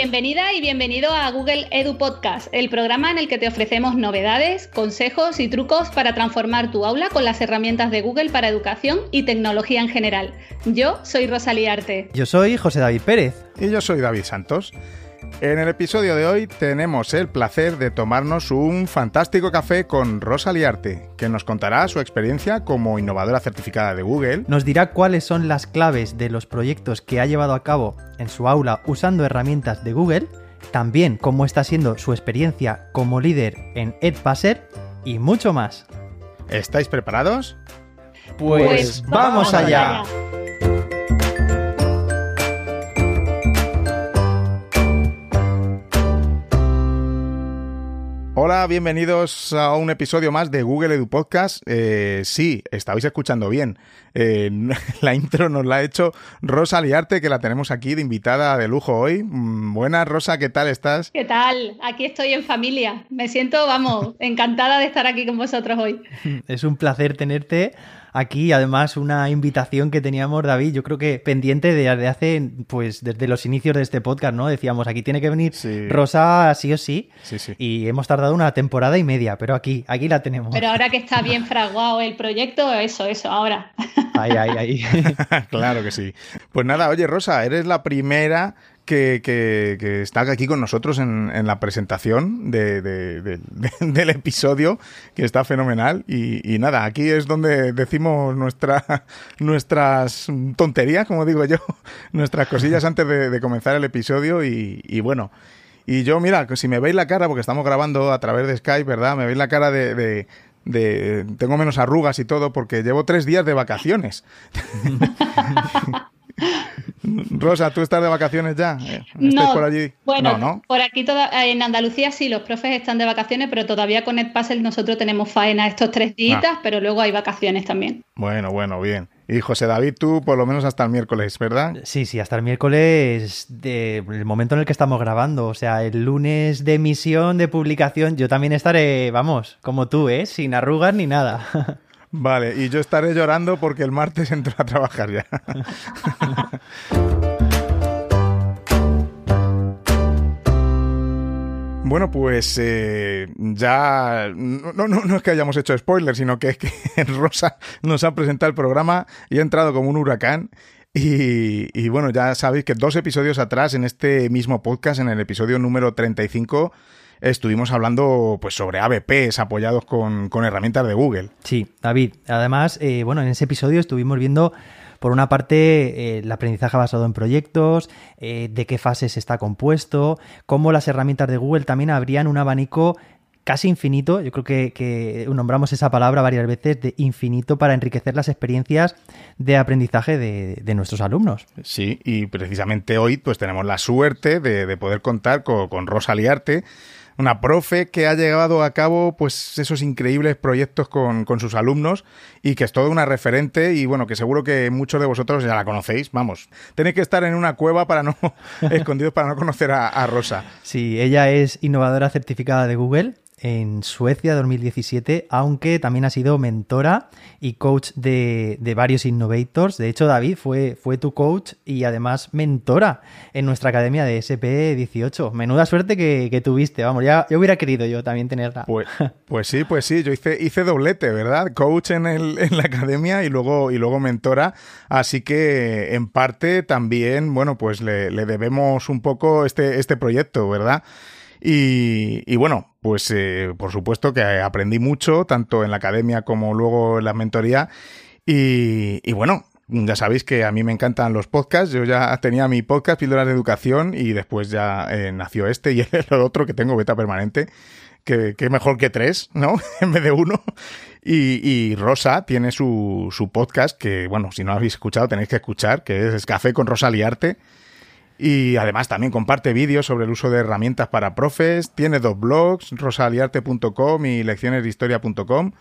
Bienvenida y bienvenido a Google Edu Podcast, el programa en el que te ofrecemos novedades, consejos y trucos para transformar tu aula con las herramientas de Google para educación y tecnología en general. Yo soy Rosalía Arte. Yo soy José David Pérez. Y yo soy David Santos. En el episodio de hoy tenemos el placer de tomarnos un fantástico café con Rosa Liarte, que nos contará su experiencia como innovadora certificada de Google. Nos dirá cuáles son las claves de los proyectos que ha llevado a cabo en su aula usando herramientas de Google, también cómo está siendo su experiencia como líder en EdPasser y mucho más. ¿Estáis preparados? Pues, pues vamos, allá. Hola, bienvenidos a un episodio más de Google Edu Podcast. Eh, sí, estabais escuchando bien. Eh, la intro nos la ha hecho Rosa Liarte, que la tenemos aquí de invitada de lujo hoy. Mm, buenas, Rosa, ¿qué tal estás? ¿Qué tal? Aquí estoy en familia. Me siento, vamos, encantada de estar aquí con vosotros hoy. Es un placer tenerte aquí. Además, una invitación que teníamos, David, yo creo que pendiente de, hace, pues desde los inicios de este podcast, ¿no? Decíamos, aquí tiene que venir Rosa sí o sí. Sí, sí. Y hemos tardado una temporada y media, pero aquí, aquí la tenemos. Pero ahora que está bien fraguado el proyecto, eso, eso, ahora. Ahí, ahí, ahí. claro que sí. Pues nada, oye, Rosa, eres la primera que, está aquí con nosotros en, la presentación del episodio, que está fenomenal. Y, nada, aquí es donde decimos nuestra, nuestras tonterías, como digo yo, nuestras cosillas antes de, comenzar el episodio. Y, bueno, y yo, mira, si me veis la cara, porque estamos grabando a través de Skype, ¿verdad? Me veis la cara de, de tengo menos arrugas y todo porque llevo tres días de vacaciones. Rosa, ¿tú estás de vacaciones ya? Eh, no, por allí? Bueno, por aquí en Andalucía sí, los profes están de vacaciones, pero todavía con Edpuzzle nosotros tenemos faena estos tres días, ah. pero luego hay vacaciones también. Bueno, bueno, bien. Y José David, tú por lo menos hasta el miércoles, ¿verdad? Sí, sí, hasta el miércoles del momento en el que estamos grabando. O sea, el lunes de emisión, de publicación, yo también estaré, vamos, como tú, ¿eh? Sin arrugas ni nada. Vale, y yo estaré llorando porque el martes entro a trabajar ya. Bueno, pues eh, ya no, no, no, es que hayamos hecho spoiler, sino que es que Rosa nos ha presentado el programa y ha entrado como un huracán. Y, y, bueno, ya sabéis que dos episodios atrás, en este mismo podcast, en el episodio número 35, estuvimos hablando pues sobre ABPs apoyados con, herramientas de Google. Sí, David. Además, eh, bueno, en ese episodio estuvimos viendo por una parte, eh, el aprendizaje basado en proyectos, eh, de qué fases está compuesto, cómo las herramientas de Google también habrían un abanico casi infinito, yo creo que, nombramos esa palabra varias veces, de infinito para enriquecer las experiencias de aprendizaje de, nuestros alumnos. Sí, y precisamente hoy pues tenemos la suerte de, poder contar con, con Rosa Liarte, una profe que ha llevado a cabo pues esos increíbles proyectos con, sus alumnos y que es toda una referente y bueno, que seguro que muchos de vosotros ya la conocéis, vamos, tenéis que estar en una cueva para no, escondidos para no conocer a, a Rosa. Sí, ella es innovadora certificada de Google, en Suecia 2017, aunque también ha sido mentora y coach de, varios innovators. De hecho, David fue, fue tu coach y además mentora en nuestra academia de SP18. Menuda suerte que, tuviste, vamos, ya yo hubiera querido yo también tenerla. Pues, pues sí, pues sí, yo hice, hice doblete, ¿verdad? Coach en, el, en la academia y luego, y luego mentora. Así que en parte también, bueno, pues le, le debemos un poco este, este proyecto, ¿verdad? Y, bueno, pues eh, por supuesto que aprendí mucho, tanto en la academia como luego en la mentoría. Y, bueno, ya sabéis que a mí me encantan los podcasts. Yo ya tenía mi podcast, Píldoras de Educación, y después ya eh, nació este y el otro que tengo, Beta Permanente, que, que mejor que tres, ¿no? en vez de uno. Y, Rosa tiene su, su, podcast, que bueno, si no habéis escuchado tenéis que escuchar, que es Café con Rosa Liarte y además también comparte vídeos sobre el uso de herramientas para profes, tiene dos blogs, rosaliarte.com y leccionesdehistoria.com,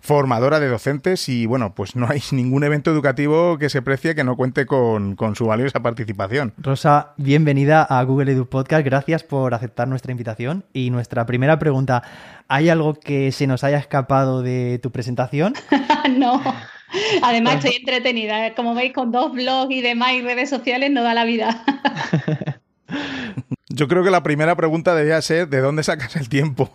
formadora de docentes y bueno, pues no hay ningún evento educativo que se precie que no cuente con, con su valiosa participación. Rosa, bienvenida a Google Edu Podcast, gracias por aceptar nuestra invitación. Y nuestra primera pregunta, ¿hay algo que se nos haya escapado de tu presentación? no. Además, estoy entretenida. Como veis, con dos blogs y demás y redes sociales no da la vida. yo creo que la primera pregunta debía ser ¿de dónde sacas el tiempo?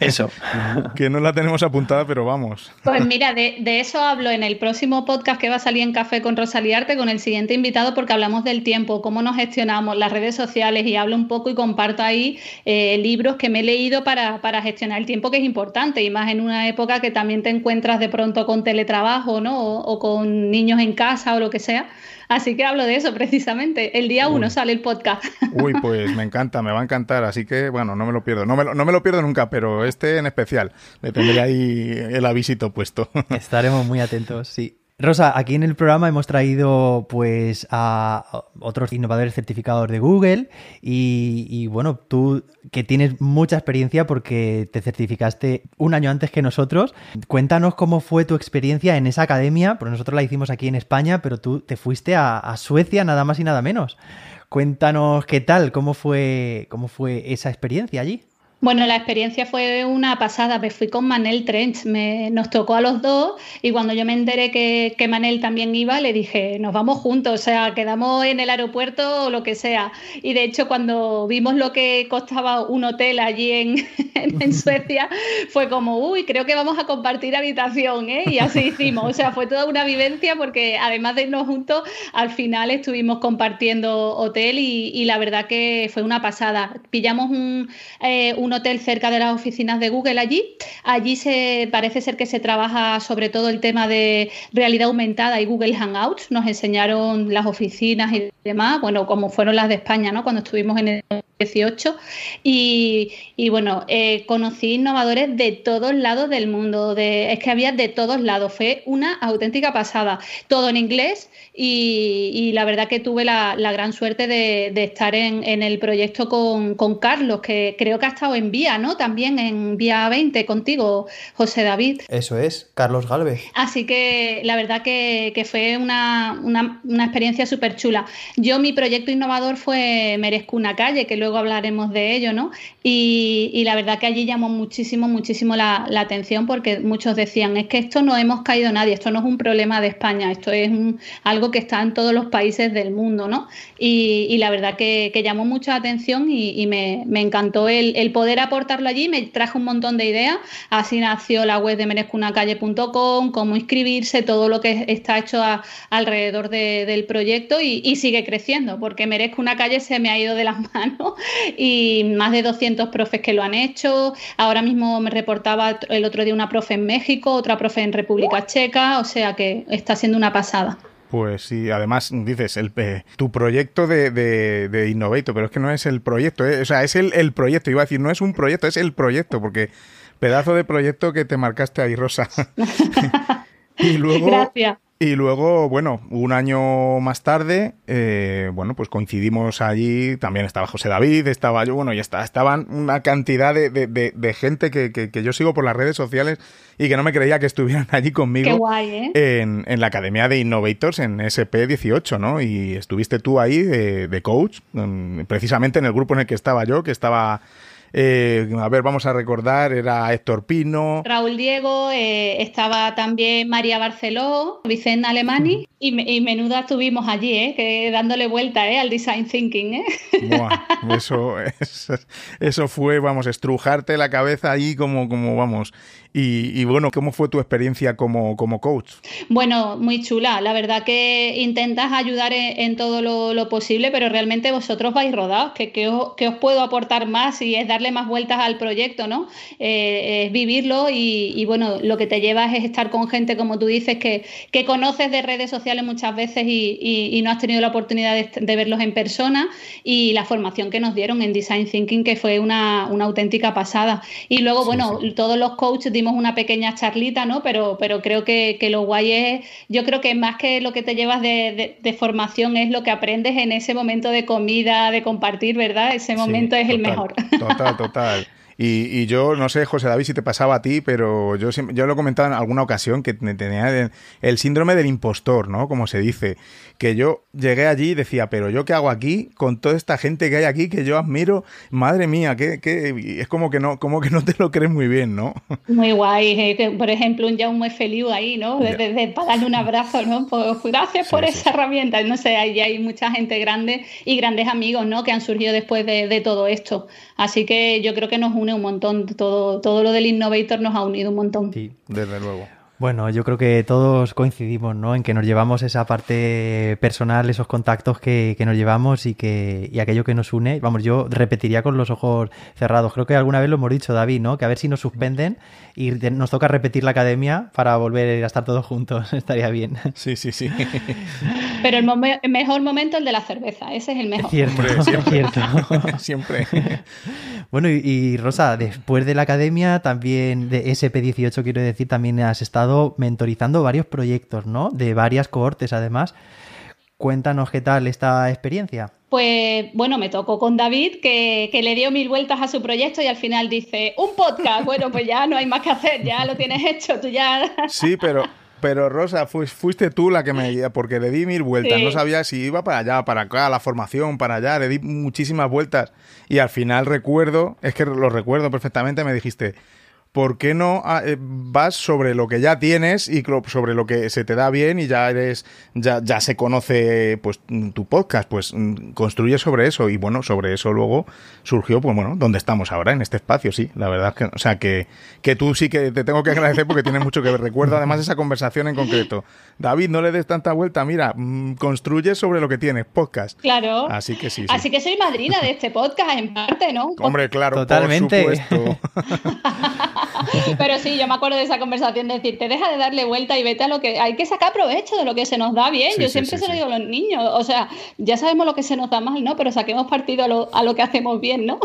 Eso. que no la tenemos apuntada, pero vamos. Pues mira, de, eso hablo en el próximo podcast que va a salir en Café con Rosaliarte con el siguiente invitado porque hablamos del tiempo, cómo nos gestionamos las redes sociales y hablo un poco y comparto ahí eh, libros que me he leído para, para gestionar el tiempo que es importante y más en una época que también te encuentras de pronto con teletrabajo, ¿no? o con niños en casa o lo que sea. Así que hablo de eso precisamente. El día uno sale el podcast. Uy, pues me encanta, me va a encantar. Así que, bueno, no me lo pierdo. No me lo, no me lo pierdo nunca, pero este en especial. Le tendré ahí el avisito puesto. Estaremos muy atentos, sí. Rosa, aquí en el programa hemos traído pues a otros innovadores certificados de Google y, bueno, tú que tienes mucha experiencia porque te certificaste un año antes que nosotros, cuéntanos cómo fue tu experiencia en esa academia, porque nosotros la hicimos aquí en España, pero tú te fuiste a, a Suecia nada más y nada menos. Cuéntanos qué tal, cómo fue, cómo fue esa experiencia allí. Bueno, la experiencia fue una pasada. Me fui con Manel Trench, me, nos tocó a los dos y cuando yo me enteré que, que, Manel también iba, le dije, nos vamos juntos, o sea, quedamos en el aeropuerto o lo que sea. Y de hecho, cuando vimos lo que costaba un hotel allí en, en, Suecia, fue como, uy, creo que vamos a compartir habitación, ¿eh? Y así hicimos. O sea, fue toda una vivencia porque además de irnos juntos, al final estuvimos compartiendo hotel y, la verdad que fue una pasada. Pillamos un, eh, un hotel cerca de las oficinas de Google allí. Allí se parece ser que se trabaja sobre todo el tema de realidad aumentada y Google Hangouts. Nos enseñaron las oficinas y demás, bueno, como fueron las de España, ¿no? Cuando estuvimos en el 18. Y, bueno, eh, conocí innovadores de todos lados del mundo. De, es que había de todos lados. Fue una auténtica pasada. Todo en inglés y, la verdad que tuve la, gran suerte de, estar en, el proyecto con, Carlos, que creo que ha estado en Vía, ¿no? También en Vía 20 contigo, José David. Eso es, Carlos Galvez. Así que la verdad que, fue una, experiencia súper chula. Yo, mi proyecto innovador fue Merezco una calle, que luego hablaremos de ello, ¿no? Y, la verdad que allí llamó muchísimo, muchísimo la, atención porque muchos decían, es que esto no hemos caído nadie, esto no es un problema de España, esto es algo que está en todos los países del mundo, ¿no? Y, la verdad que, llamó mucha atención y, me, encantó el, poder aportarlo allí, me trajo un montón de ideas, así nació la web de merezcunacalle.com, cómo inscribirse, todo lo que está hecho alrededor del proyecto y, sigue creciendo, porque Merezco una calle se me ha ido de las manos y más de 200 profes que lo han hecho, ahora mismo me reportaba el otro día una profe en México, otra profe en República Checa, o sea que está siendo una pasada. Pues sí, además dices, el, eh, tu proyecto de, de, Innovator, pero es que no es el proyecto, eh, o sea, es el, el, proyecto, iba a decir, no es un proyecto, es el proyecto, porque pedazo de proyecto que te marcaste ahí, Rosa. y luego, Gracias. Y luego, bueno, un año más tarde, eh, bueno, pues coincidimos allí, también estaba José David, estaba yo, bueno, y está, estaban una cantidad de, de, gente que, que, yo sigo por las redes sociales y que no me creía que estuvieran allí conmigo ¿eh? en, en, la Academia de Innovators en SP18, ¿no? Y estuviste tú ahí de, de coach, precisamente en el grupo en el que estaba yo, que estaba eh, a ver, vamos a recordar, era Héctor Pino. Raúl Diego, eh, estaba también María Barceló, Vicente Alemani y, menuda estuvimos allí, ¿eh? que dándole vuelta ¿eh? al design thinking. ¿eh? eso, eso fue, vamos, estrujarte la cabeza ahí como, como vamos. Y, bueno, ¿cómo fue tu experiencia como, como, coach? Bueno, muy chula. La verdad que intentas ayudar en, todo lo, posible, pero realmente vosotros vais rodados. ¿Qué, os, puedo aportar más? Y es darle más vueltas al proyecto, ¿no? Eh, es vivirlo y, bueno, lo que te llevas es estar con gente, como tú dices, que, que conoces de redes sociales muchas veces y, no has tenido la oportunidad de, verlos en persona y la formación que nos dieron en Design Thinking que fue una, auténtica pasada. Y luego, bueno, todos los coaches una pequeña charlita, ¿no? Pero, pero creo que, lo guay es, yo creo que más que lo que te llevas de, formación es lo que aprendes en ese momento de comida, de compartir, ¿verdad? Ese momento es el mejor. Total, total. Y, yo no sé, José David, si te pasaba a ti, pero yo, yo lo he comentado en alguna ocasión que tenía el, síndrome del impostor, ¿no? Como se dice. Que yo llegué allí y decía, pero yo qué hago aquí con toda esta gente que hay aquí que yo admiro. Madre mía, que, es como que no, como que no te lo crees muy bien, ¿no? Muy guay. Eh, por ejemplo, un Jaume Feliu ahí, ¿no? De, para darle un abrazo, ¿no? Pues, gracias por esa herramienta. No sé, ahí hay mucha gente grande y grandes amigos, ¿no? Que han surgido después de, todo esto. Así que yo creo que nos une un montón. Todo, todo lo del Innovator nos ha unido un montón. Sí, desde luego. Bueno, yo creo que todos coincidimos, ¿no? En que nos llevamos esa parte personal, esos contactos que, nos llevamos y que y aquello que nos une. Vamos, yo repetiría con los ojos cerrados. Creo que alguna vez lo hemos dicho, David, ¿no? Que a ver si nos suspenden y nos toca repetir la academia para volver a estar todos juntos. Estaría bien. Sí, sí, sí. Pero el, mejor momento es el de la cerveza. Ese es el mejor. Cierto, siempre. Cierto. siempre. Bueno, y, Rosa, después de la academia, también de SP18, quiero decir, también has estado mentorizando varios proyectos, ¿no? De varias cohortes, además. Cuéntanos qué tal esta experiencia. Pues bueno, me tocó con David, que, que, le dio mil vueltas a su proyecto y al final dice, un podcast, bueno, pues ya no hay más que hacer, ya lo tienes hecho, tú ya... Sí, pero, pero Rosa, fuiste tú la que me guía, porque le di mil vueltas. No sabía si iba para allá, para acá, la formación, para allá. Le di muchísimas vueltas. Y al final recuerdo, es que lo recuerdo perfectamente, me dijiste, ¿por qué no ah, eh, vas sobre lo que ya tienes y sobre lo que se te da bien y ya eres, ya, ya se conoce pues tu podcast? Pues mm, construye sobre eso y bueno, sobre eso luego surgió, pues bueno, donde estamos ahora, en este espacio, sí, la verdad que, o sea, que, que tú sí que te tengo que agradecer porque tienes mucho que ver. Recuerdo además esa conversación en concreto. David, no le des tanta vuelta, mira, mm, construye sobre lo que tienes, podcast. Claro. Así que sí. Así que soy madrina de este podcast, en parte, ¿no? Hombre, claro, Totalmente. por supuesto. Pero sí, yo me acuerdo de esa conversación de decir, te deja de darle vuelta y vete a lo que hay que sacar provecho de lo que se nos da bien. yo siempre se lo digo a los niños, o sea, ya sabemos lo que se nos da mal, ¿no? Pero saquemos partido a lo, a lo que hacemos bien, ¿no?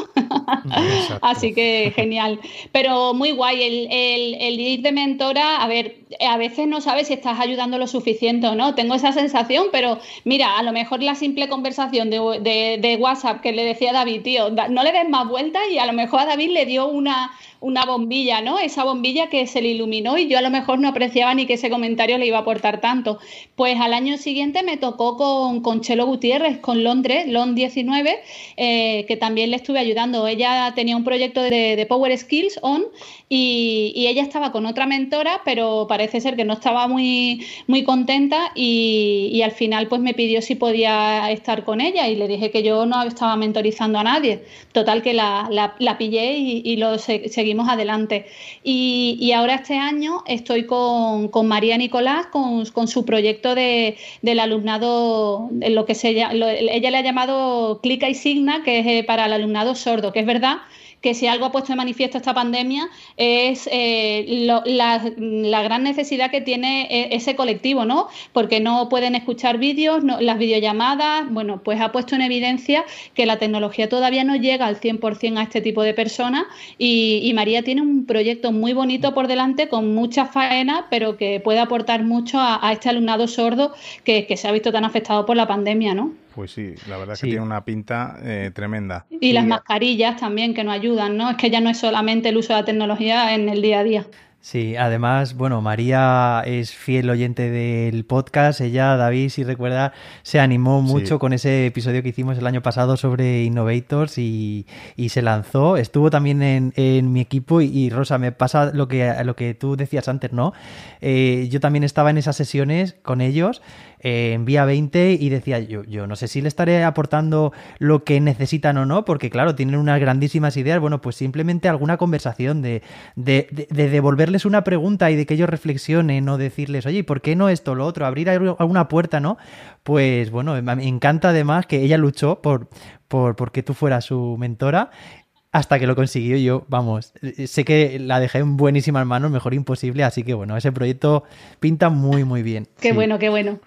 Así que genial. Pero muy guay, el, el, el ir de mentora, a ver, a veces no sabes si estás ayudando lo suficiente o no. Tengo esa sensación, pero mira, a lo mejor la simple conversación de, de, WhatsApp que le decía a David, tío, no le des más vueltas y a lo mejor a David le dio una una bombilla, ¿no? Esa bombilla que se le iluminó y yo a lo mejor no apreciaba ni que ese comentario le iba a aportar tanto. Pues al año siguiente me tocó con, con Chelo Gutiérrez, con Londres, LON 19, eh, que también le estuve ayudando. Ella tenía un proyecto de, de Power Skills On y, ella estaba con otra mentora, pero parece ser que no estaba muy, muy contenta y, al final pues me pidió si podía estar con ella y le dije que yo no estaba mentorizando a nadie. Total que la, la, la pillé y, y lo seguí adelante. Y, ahora este año estoy con, María Nicolás, con, su proyecto de, del alumnado, lo que se, ella le ha llamado Clica y Signa, que es eh, para el alumnado sordo, que es verdad que si algo ha puesto de manifiesto esta pandemia es eh, la, gran necesidad que tiene e, ese colectivo, ¿no? Porque no pueden escuchar vídeos, las videollamadas, bueno, pues ha puesto en evidencia que la tecnología todavía no llega al 100% a este tipo de personas y, María tiene un proyecto muy bonito por delante con mucha faena, pero que puede aportar mucho a, este alumnado sordo que, que se ha visto tan afectado por la pandemia, ¿no? Pues sí, la verdad es que tiene una pinta eh, tremenda. Y las mascarillas también que nos ayudan, ¿no? Es que ya no es solamente el uso de la tecnología en el día a día. Sí, además, bueno, María es fiel oyente del podcast. Ella, David, si recuerda, se animó mucho con ese episodio que hicimos el año pasado sobre Innovators y, se lanzó. Estuvo también en, mi equipo y, Rosa, me pasa lo que, lo que tú decías antes, ¿no? Eh, yo también estaba en esas sesiones con ellos eh, en Vía 20 y decía, yo, yo no sé si le estaré aportando lo que necesitan o no, porque claro, tienen unas grandísimas ideas. Bueno, pues simplemente alguna conversación de, de, de, devolverles una pregunta y de que ellos reflexionen o decirles, oye, ¿por qué no esto, lo otro? Abrir alguna puerta, ¿no? Pues bueno, me encanta además que ella luchó por, por, por que tú fueras su mentora hasta que lo consiguió yo, vamos, sé que la dejé en buenísimas manos, mejor imposible, así que bueno, ese proyecto pinta muy, muy bien. Qué bueno, qué bueno.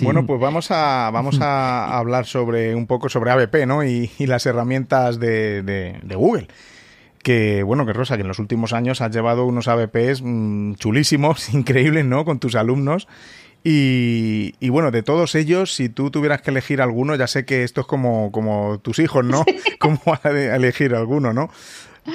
Bueno, pues vamos a, vamos a hablar sobre un poco sobre ABP, ¿no? Y, las herramientas de, Google. Que, bueno, que Rosa, que en los últimos años has llevado unos ABPs mm, chulísimos, increíbles, ¿no? Con tus alumnos. Y, y, bueno, de todos ellos, si tú tuvieras que elegir alguno, ya sé que esto es como, como tus hijos, ¿no? como elegir alguno, ¿no?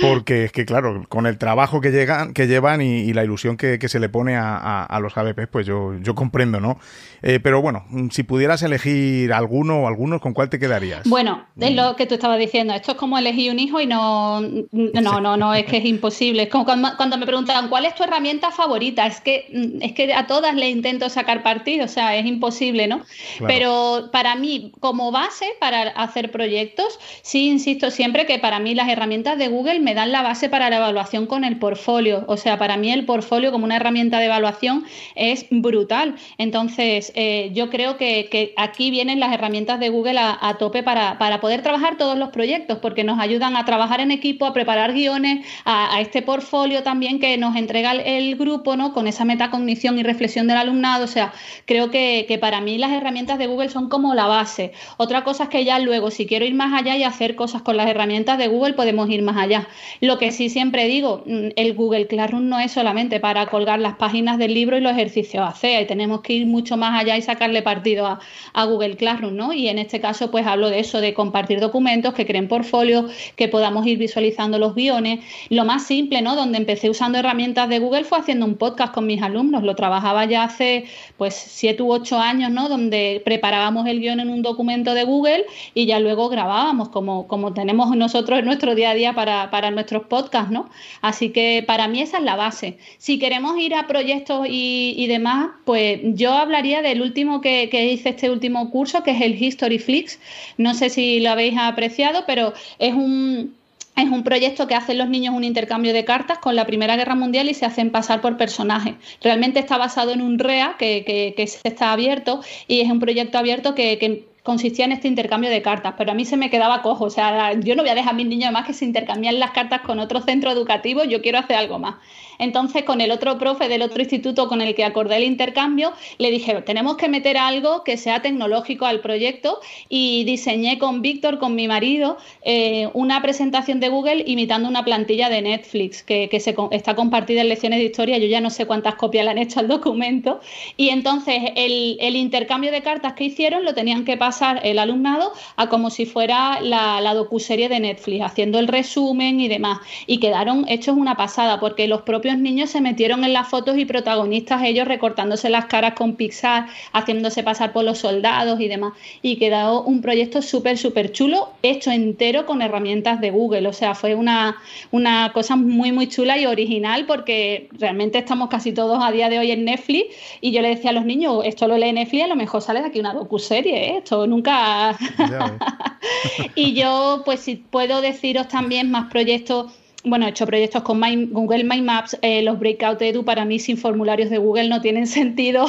Porque es que, claro, con el trabajo que, llegan, que llevan y, la ilusión que, se le pone a, los ABP, pues yo, yo comprendo, ¿no? Eh, pero bueno, si pudieras elegir alguno o algunos, ¿con cuál te quedarías? Bueno, es lo que tú estabas diciendo. Esto es como elegir un hijo y no, no, no, no, es que es imposible. Es como cuando, me preguntan, ¿cuál es tu herramienta favorita? Es que, es que a todas le intento sacar partido, o sea, es imposible, ¿no? Pero para mí, como base para hacer proyectos, sí insisto siempre que para mí las herramientas de Google me dan la base para la evaluación con el portfolio. O sea, para mí el portfolio como una herramienta de evaluación es brutal. Entonces, eh, yo creo que, aquí vienen las herramientas de Google a, tope para, poder trabajar todos los proyectos, porque nos ayudan a trabajar en equipo, a preparar guiones, a, este portfolio también que nos entrega el, grupo, ¿no? Con esa metacognición y reflexión del alumnado. O sea, creo que para mí las herramientas de Google son como la base. Otra cosa es que ya luego, si quiero ir más allá y hacer cosas con las herramientas de Google, podemos ir más allá. Lo que sí siempre digo, mm, el Google Classroom no es solamente para colgar las páginas del libro y los ejercicios ACEA, y tenemos que ir mucho más allá y sacarle partido a, Google Classroom, ¿no? Y en este caso, pues hablo de eso, de compartir documentos, que creen portfolios, que podamos ir visualizando los guiones. Lo más simple, ¿no? Donde empecé usando herramientas de Google fue haciendo un podcast con mis alumnos. Lo trabajaba ya hace, pues, siete u ocho años, ¿no? Donde preparábamos el guion en un documento de Google y ya luego grabábamos, como, como tenemos nosotros en nuestro día a día para nuestros podcasts, ¿no? Así que para mí esa es la base. Si queremos ir a proyectos y, demás, pues yo hablaría del último que, hice este último curso, que es el History Flix. No sé si lo habéis apreciado, pero es un, es un proyecto que hacen los niños un intercambio de cartas con la Primera Guerra Mundial y se hacen pasar por personajes. Realmente está basado en un REA que, que, está abierto y es un proyecto abierto que, que consistía en este intercambio de cartas, pero a mí se me quedaba cojo, o sea, yo no voy a dejar a mis niños más que se intercambian las cartas con otro centro educativo, yo quiero hacer algo más. Entonces, con el otro profe del otro instituto con el que acordé el intercambio, le dije, tenemos que meter algo que sea tecnológico al proyecto y diseñé con Víctor, con mi marido, eh, una presentación de Google imitando una plantilla de Netflix que, se, está compartida en lecciones de historia. Yo ya no sé cuántas copias le han hecho al documento. Y entonces el, intercambio de cartas que hicieron lo tenían que pasar el alumnado a como si fuera la, la docuserie de Netflix, haciendo el resumen y demás. Y quedaron hechos una pasada porque los propios niños se metieron en las fotos y protagonistas ellos recortándose las caras con Pixar, haciéndose pasar por los soldados y demás. Y quedó un proyecto súper, súper chulo, hecho entero con herramientas de Google. O sea, fue una, una cosa muy, muy chula y original porque realmente estamos casi todos a día de hoy en Netflix y yo le decía a los niños, esto lo lee Netflix, a lo mejor sale de aquí una docuserie, ¿eh? esto nunca... y yo, pues si puedo deciros también más proyectos bueno, he hecho proyectos con Google My Maps, eh, los Breakout Edu para mí sin formularios de Google no tienen sentido.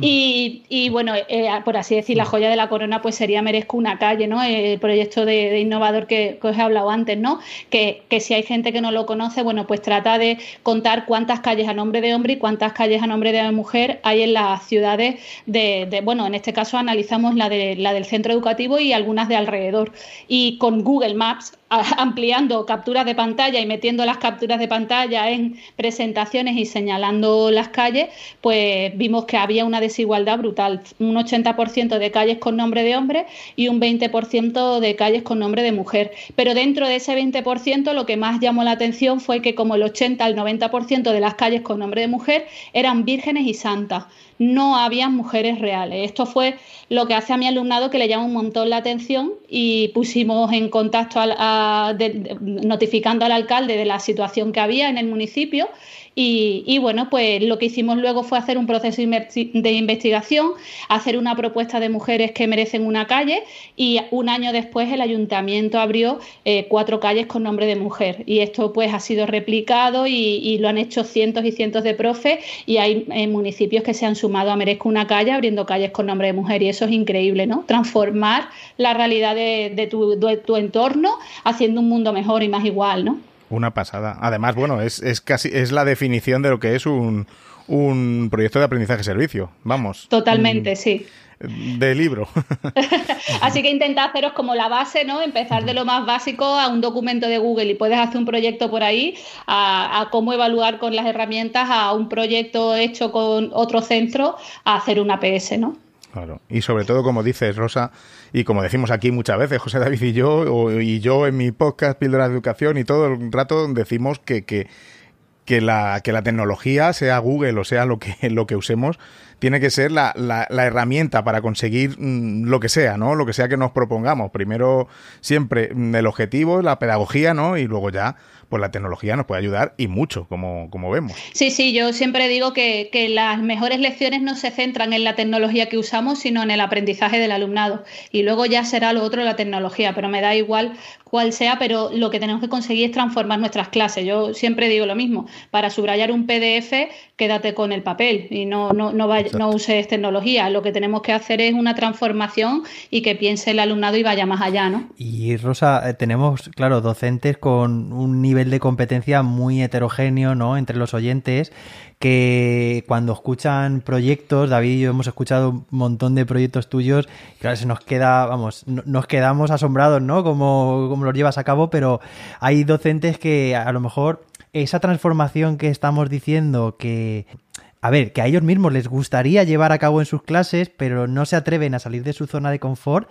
y, bueno, eh, por así decir, la joya de la corona pues sería Merezco una calle, ¿no? El proyecto de, innovador que, os he hablado antes, ¿no? Que, si hay gente que no lo conoce, bueno, pues trata de contar cuántas calles a nombre de hombre y cuántas calles a nombre de mujer hay en las ciudades de, bueno, en este caso analizamos la, de, la del centro educativo y algunas de alrededor. Y con Google Maps ampliando capturas de pantalla y metiendo las capturas de pantalla en presentaciones y señalando las calles, pues vimos que había una desigualdad brutal. Un 80% de calles con nombre de hombre y un 20% de calles con nombre de mujer. Pero dentro de ese 20% lo que más llamó la atención fue que como el 80 al 90% de las calles con nombre de mujer eran vírgenes y santas no había mujeres reales. Esto fue lo que hace a mi alumnado que le llama un montón la atención y pusimos en contacto notificando al alcalde de la situación que había en el municipio y, bueno, pues lo que hicimos luego fue hacer un proceso de investigación, hacer una propuesta de mujeres que merecen una calle y un año después el ayuntamiento abrió eh, cuatro calles con nombre de mujer. Y esto pues ha sido replicado y, lo han hecho cientos y cientos de profes y hay eh, municipios que se han sumado a Merezco una calle abriendo calles con nombre de mujer y eso es increíble, ¿no? Transformar la realidad de, tu, de tu entorno haciendo un mundo mejor y más igual, ¿no? Una pasada. Además, bueno, es, es casi es la definición de lo que es un, un proyecto de aprendizaje servicio. Vamos. Totalmente, sí. De libro. Así que intenta haceros como la base, ¿no? Empezar de lo más básico a un documento de Google y puedes hacer un proyecto por ahí a, a cómo evaluar con las herramientas a un proyecto hecho con otro centro a hacer una PS, ¿no? Claro. Y sobre todo, como dices, Rosa, y como decimos aquí muchas veces, José David y yo, y yo en mi podcast Píldora de Educación, y todo el rato decimos que, que, que, la, que la tecnología, sea Google o sea lo que, lo que usemos, tiene que ser la, la, herramienta para conseguir mm, lo que sea, ¿no? Lo que sea que nos propongamos. Primero, siempre mm, el objetivo, la pedagogía, ¿no? Y luego ya pues la tecnología nos puede ayudar y mucho, como, como vemos. Sí, sí, yo siempre digo que, que, las mejores lecciones no se centran en la tecnología que usamos, sino en el aprendizaje del alumnado. Y luego ya será lo otro la tecnología, pero me da igual cuál sea, pero lo que tenemos que conseguir es transformar nuestras clases. Yo siempre digo lo mismo, para subrayar un PDF, quédate con el papel y no, no, no, vaya, no uses tecnología. Lo que tenemos que hacer es una transformación y que piense el alumnado y vaya más allá, ¿no? Y Rosa, eh, tenemos, claro, docentes con un nivel de competencia muy heterogéneo, ¿no? Entre los oyentes que cuando escuchan proyectos, David y yo hemos escuchado un montón de proyectos tuyos, claro, se nos queda, vamos, nos quedamos asombrados, ¿no? Como, como los llevas a cabo, pero hay docentes que a lo mejor esa transformación que estamos diciendo que a ver, que a ellos mismos les gustaría llevar a cabo en sus clases, pero no se atreven a salir de su zona de confort,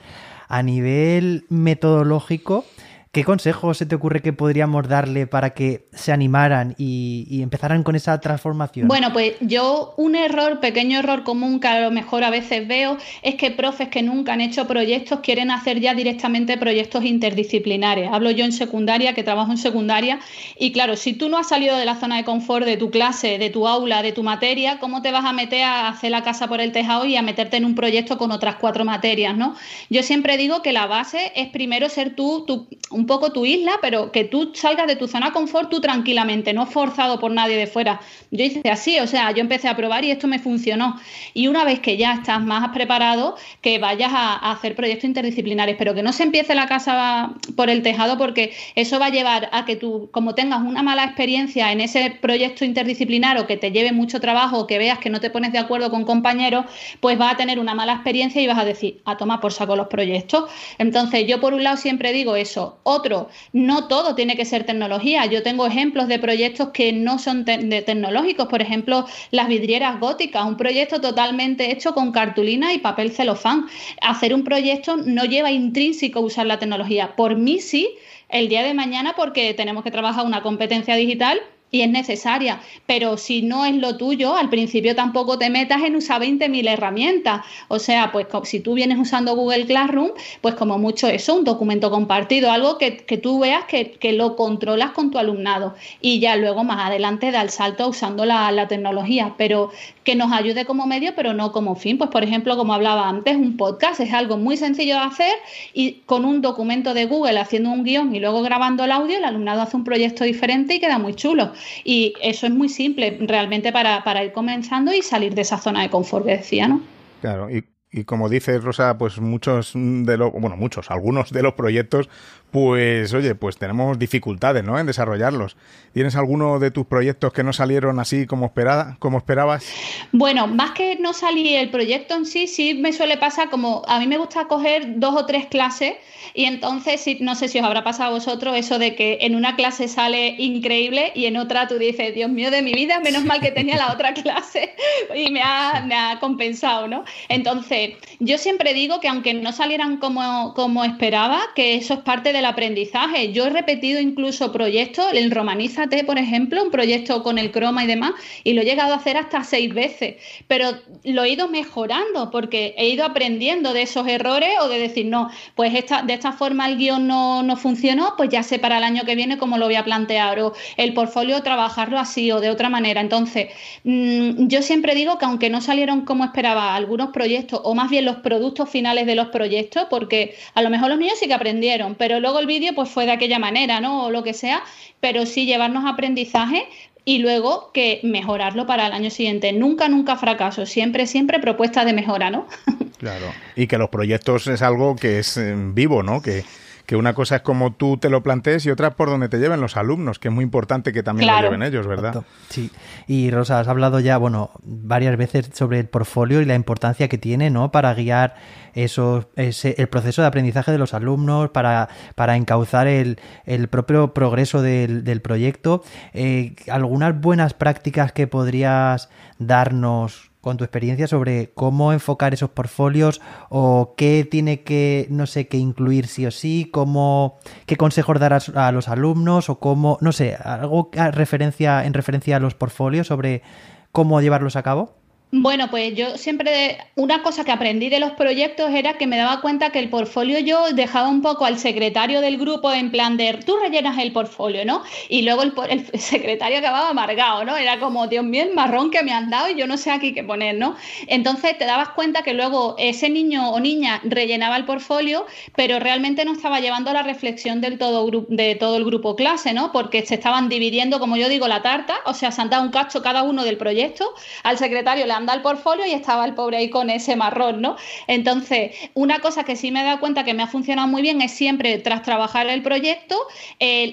a nivel metodológico, ¿Qué consejos se te ocurre que podríamos darle para que se animaran y, empezaran con esa transformación? Bueno, pues yo un error, pequeño error común que a lo mejor a veces veo es que profes que nunca han hecho proyectos quieren hacer ya directamente proyectos interdisciplinares. Hablo yo en secundaria, que trabajo en secundaria, y claro, si tú no has salido de la zona de confort de tu clase, de tu aula, de tu materia, ¿cómo te vas a meter a hacer la casa por el tejado y a meterte en un proyecto con otras cuatro materias, ¿no? Yo siempre digo que la base es primero ser tú, tú un poco tu isla, pero que tú salgas de tu zona confort tú tranquilamente, no forzado por nadie de fuera. Yo hice así, o sea, yo empecé a probar y esto me funcionó. Y una vez que ya estás más preparado, que vayas a, hacer proyectos interdisciplinares, pero que no se empiece la casa por el tejado porque eso va a llevar a que tú, como tengas una mala experiencia en ese proyecto interdisciplinar o que te lleve mucho trabajo o que veas que no te pones de acuerdo con compañeros, pues vas a tener una mala experiencia y vas a decir, a tomar por saco los proyectos. Entonces, yo por un lado siempre digo eso. Otro, no todo tiene que ser tecnología. Yo tengo ejemplos de proyectos que no son tecnológicos, por ejemplo, las vidrieras góticas, un proyecto totalmente hecho con cartulina y papel celofán. Hacer un proyecto no lleva intrínseco usar la tecnología. Por mí sí, el día de mañana porque tenemos que trabajar una competencia digital y es necesaria, pero si no es lo tuyo, al principio tampoco te metas en usar 20.000 herramientas. O sea, pues si tú vienes usando Google Classroom, pues como mucho eso, un documento compartido, algo que, que tú veas que, que, lo controlas con tu alumnado y ya luego más adelante da el salto usando la, la, tecnología, pero que nos ayude como medio, pero no como fin. Pues por ejemplo, como hablaba antes, un podcast es algo muy sencillo de hacer y con un documento de Google haciendo un guion y luego grabando el audio, el alumnado hace un proyecto diferente y queda muy chulo. Y eso es muy simple realmente para, para ir comenzando y salir de esa zona de confort que decía, ¿no? Claro, y y como dice Rosa, pues muchos de los, bueno, muchos, algunos de los proyectos, pues oye, pues tenemos dificultades, ¿no? En desarrollarlos. ¿Tienes alguno de tus proyectos que no salieron así como, esperada, como esperabas? Bueno, más que no salir el proyecto en sí, sí me suele pasar como, a mí me gusta coger dos o tres clases y entonces, no sé si os habrá pasado a vosotros eso de que en una clase sale increíble y en otra tú dices, Dios mío de mi vida, menos mal que tenía la otra clase y me ha, me ha compensado, ¿no? Entonces, yo siempre digo que aunque no salieran como, como esperaba, que eso es parte del aprendizaje. Yo he repetido incluso proyectos, el Romanízate, por ejemplo, un proyecto con el croma y demás, y lo he llegado a hacer hasta seis veces, pero lo he ido mejorando porque he ido aprendiendo de esos errores o de decir, no, pues esta, de esta forma el guion no, no funcionó, pues ya sé para el año que viene cómo lo voy a plantear, o el portfolio trabajarlo así o de otra manera. Entonces, mmm, yo siempre digo que aunque no salieron como esperaba algunos proyectos o más bien los productos finales de los proyectos, porque a lo mejor los niños sí que aprendieron, pero luego el vídeo pues fue de aquella manera, ¿no? O lo que sea, pero sí llevarnos aprendizaje y luego que mejorarlo para el año siguiente. Nunca, nunca fracaso, siempre, siempre propuesta de mejora, ¿no? Claro, y que los proyectos es algo que es vivo, ¿no? Que, que una cosa es como tú te lo plantees y otra por donde te lleven los alumnos, que es muy importante que también claro. lo lleven ellos, ¿verdad? Sí. Y Rosa, has hablado ya, bueno, varias veces sobre el portfolio y la importancia que tiene, ¿no? Para guiar eso, ese, el proceso de aprendizaje de los alumnos, para, para encauzar el, el propio progreso del, del proyecto. Eh, ¿Algunas buenas prácticas que podrías darnos con tu experiencia sobre cómo enfocar esos portfolios o qué tiene que, no sé, qué incluir sí o sí, cómo, qué consejos dar a, los alumnos o cómo, no sé, algo referencia, en referencia a los portfolios sobre cómo llevarlos a cabo. Bueno, pues yo siempre, una cosa que aprendí de los proyectos era que me daba cuenta que el portfolio yo dejaba un poco al secretario del grupo en plan de, tú rellenas el portfolio, ¿no? Y luego el, el secretario acababa amargado, ¿no? Era como, Dios mío, el marrón que me han dado y yo no sé aquí qué poner, ¿no? Entonces te dabas cuenta que luego ese niño o niña rellenaba el portfolio, pero realmente no estaba llevando la reflexión del todo, de todo el grupo clase, ¿no? Porque se estaban dividiendo, como yo digo, la tarta, o sea, se han dado un cacho cada uno del proyecto, al secretario le anda el portfolio y estaba el pobre ahí con ese marrón, ¿no? Entonces, una cosa que sí me he dado cuenta que me ha funcionado muy bien es siempre, tras trabajar el proyecto,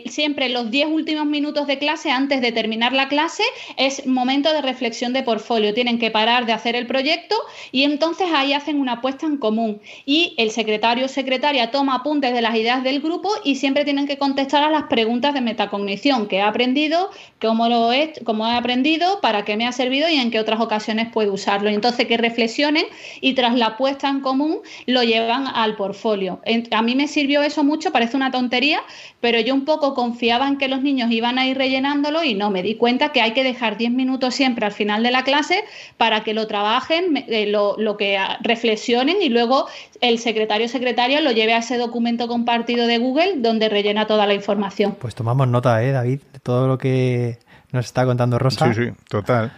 siempre los 10 últimos minutos de clase, antes de terminar la clase, es momento de reflexión de portfolio. Tienen que parar de hacer el proyecto y entonces ahí hacen una apuesta en común. Y el secretario o secretaria toma apuntes de las ideas del grupo y siempre tienen que contestar a las preguntas de metacognición, que he aprendido, cómo lo he, cómo he aprendido, para qué me ha servido y en qué otras ocasiones puedo usarlo. Entonces, que reflexionen y tras la puesta en común lo llevan al portfolio. A mí me sirvió eso mucho, parece una tontería, pero yo un poco confiaba en que los niños iban a ir rellenándolo y no, me di cuenta que hay que dejar 10 minutos siempre al final de la clase para que lo trabajen, eh, lo, lo que reflexionen y luego el secretario o secretaria lo lleve a ese documento compartido de Google donde rellena toda la información. Pues tomamos nota, ¿eh, David? De todo lo que nos está contando Rosa. Sí, sí, total.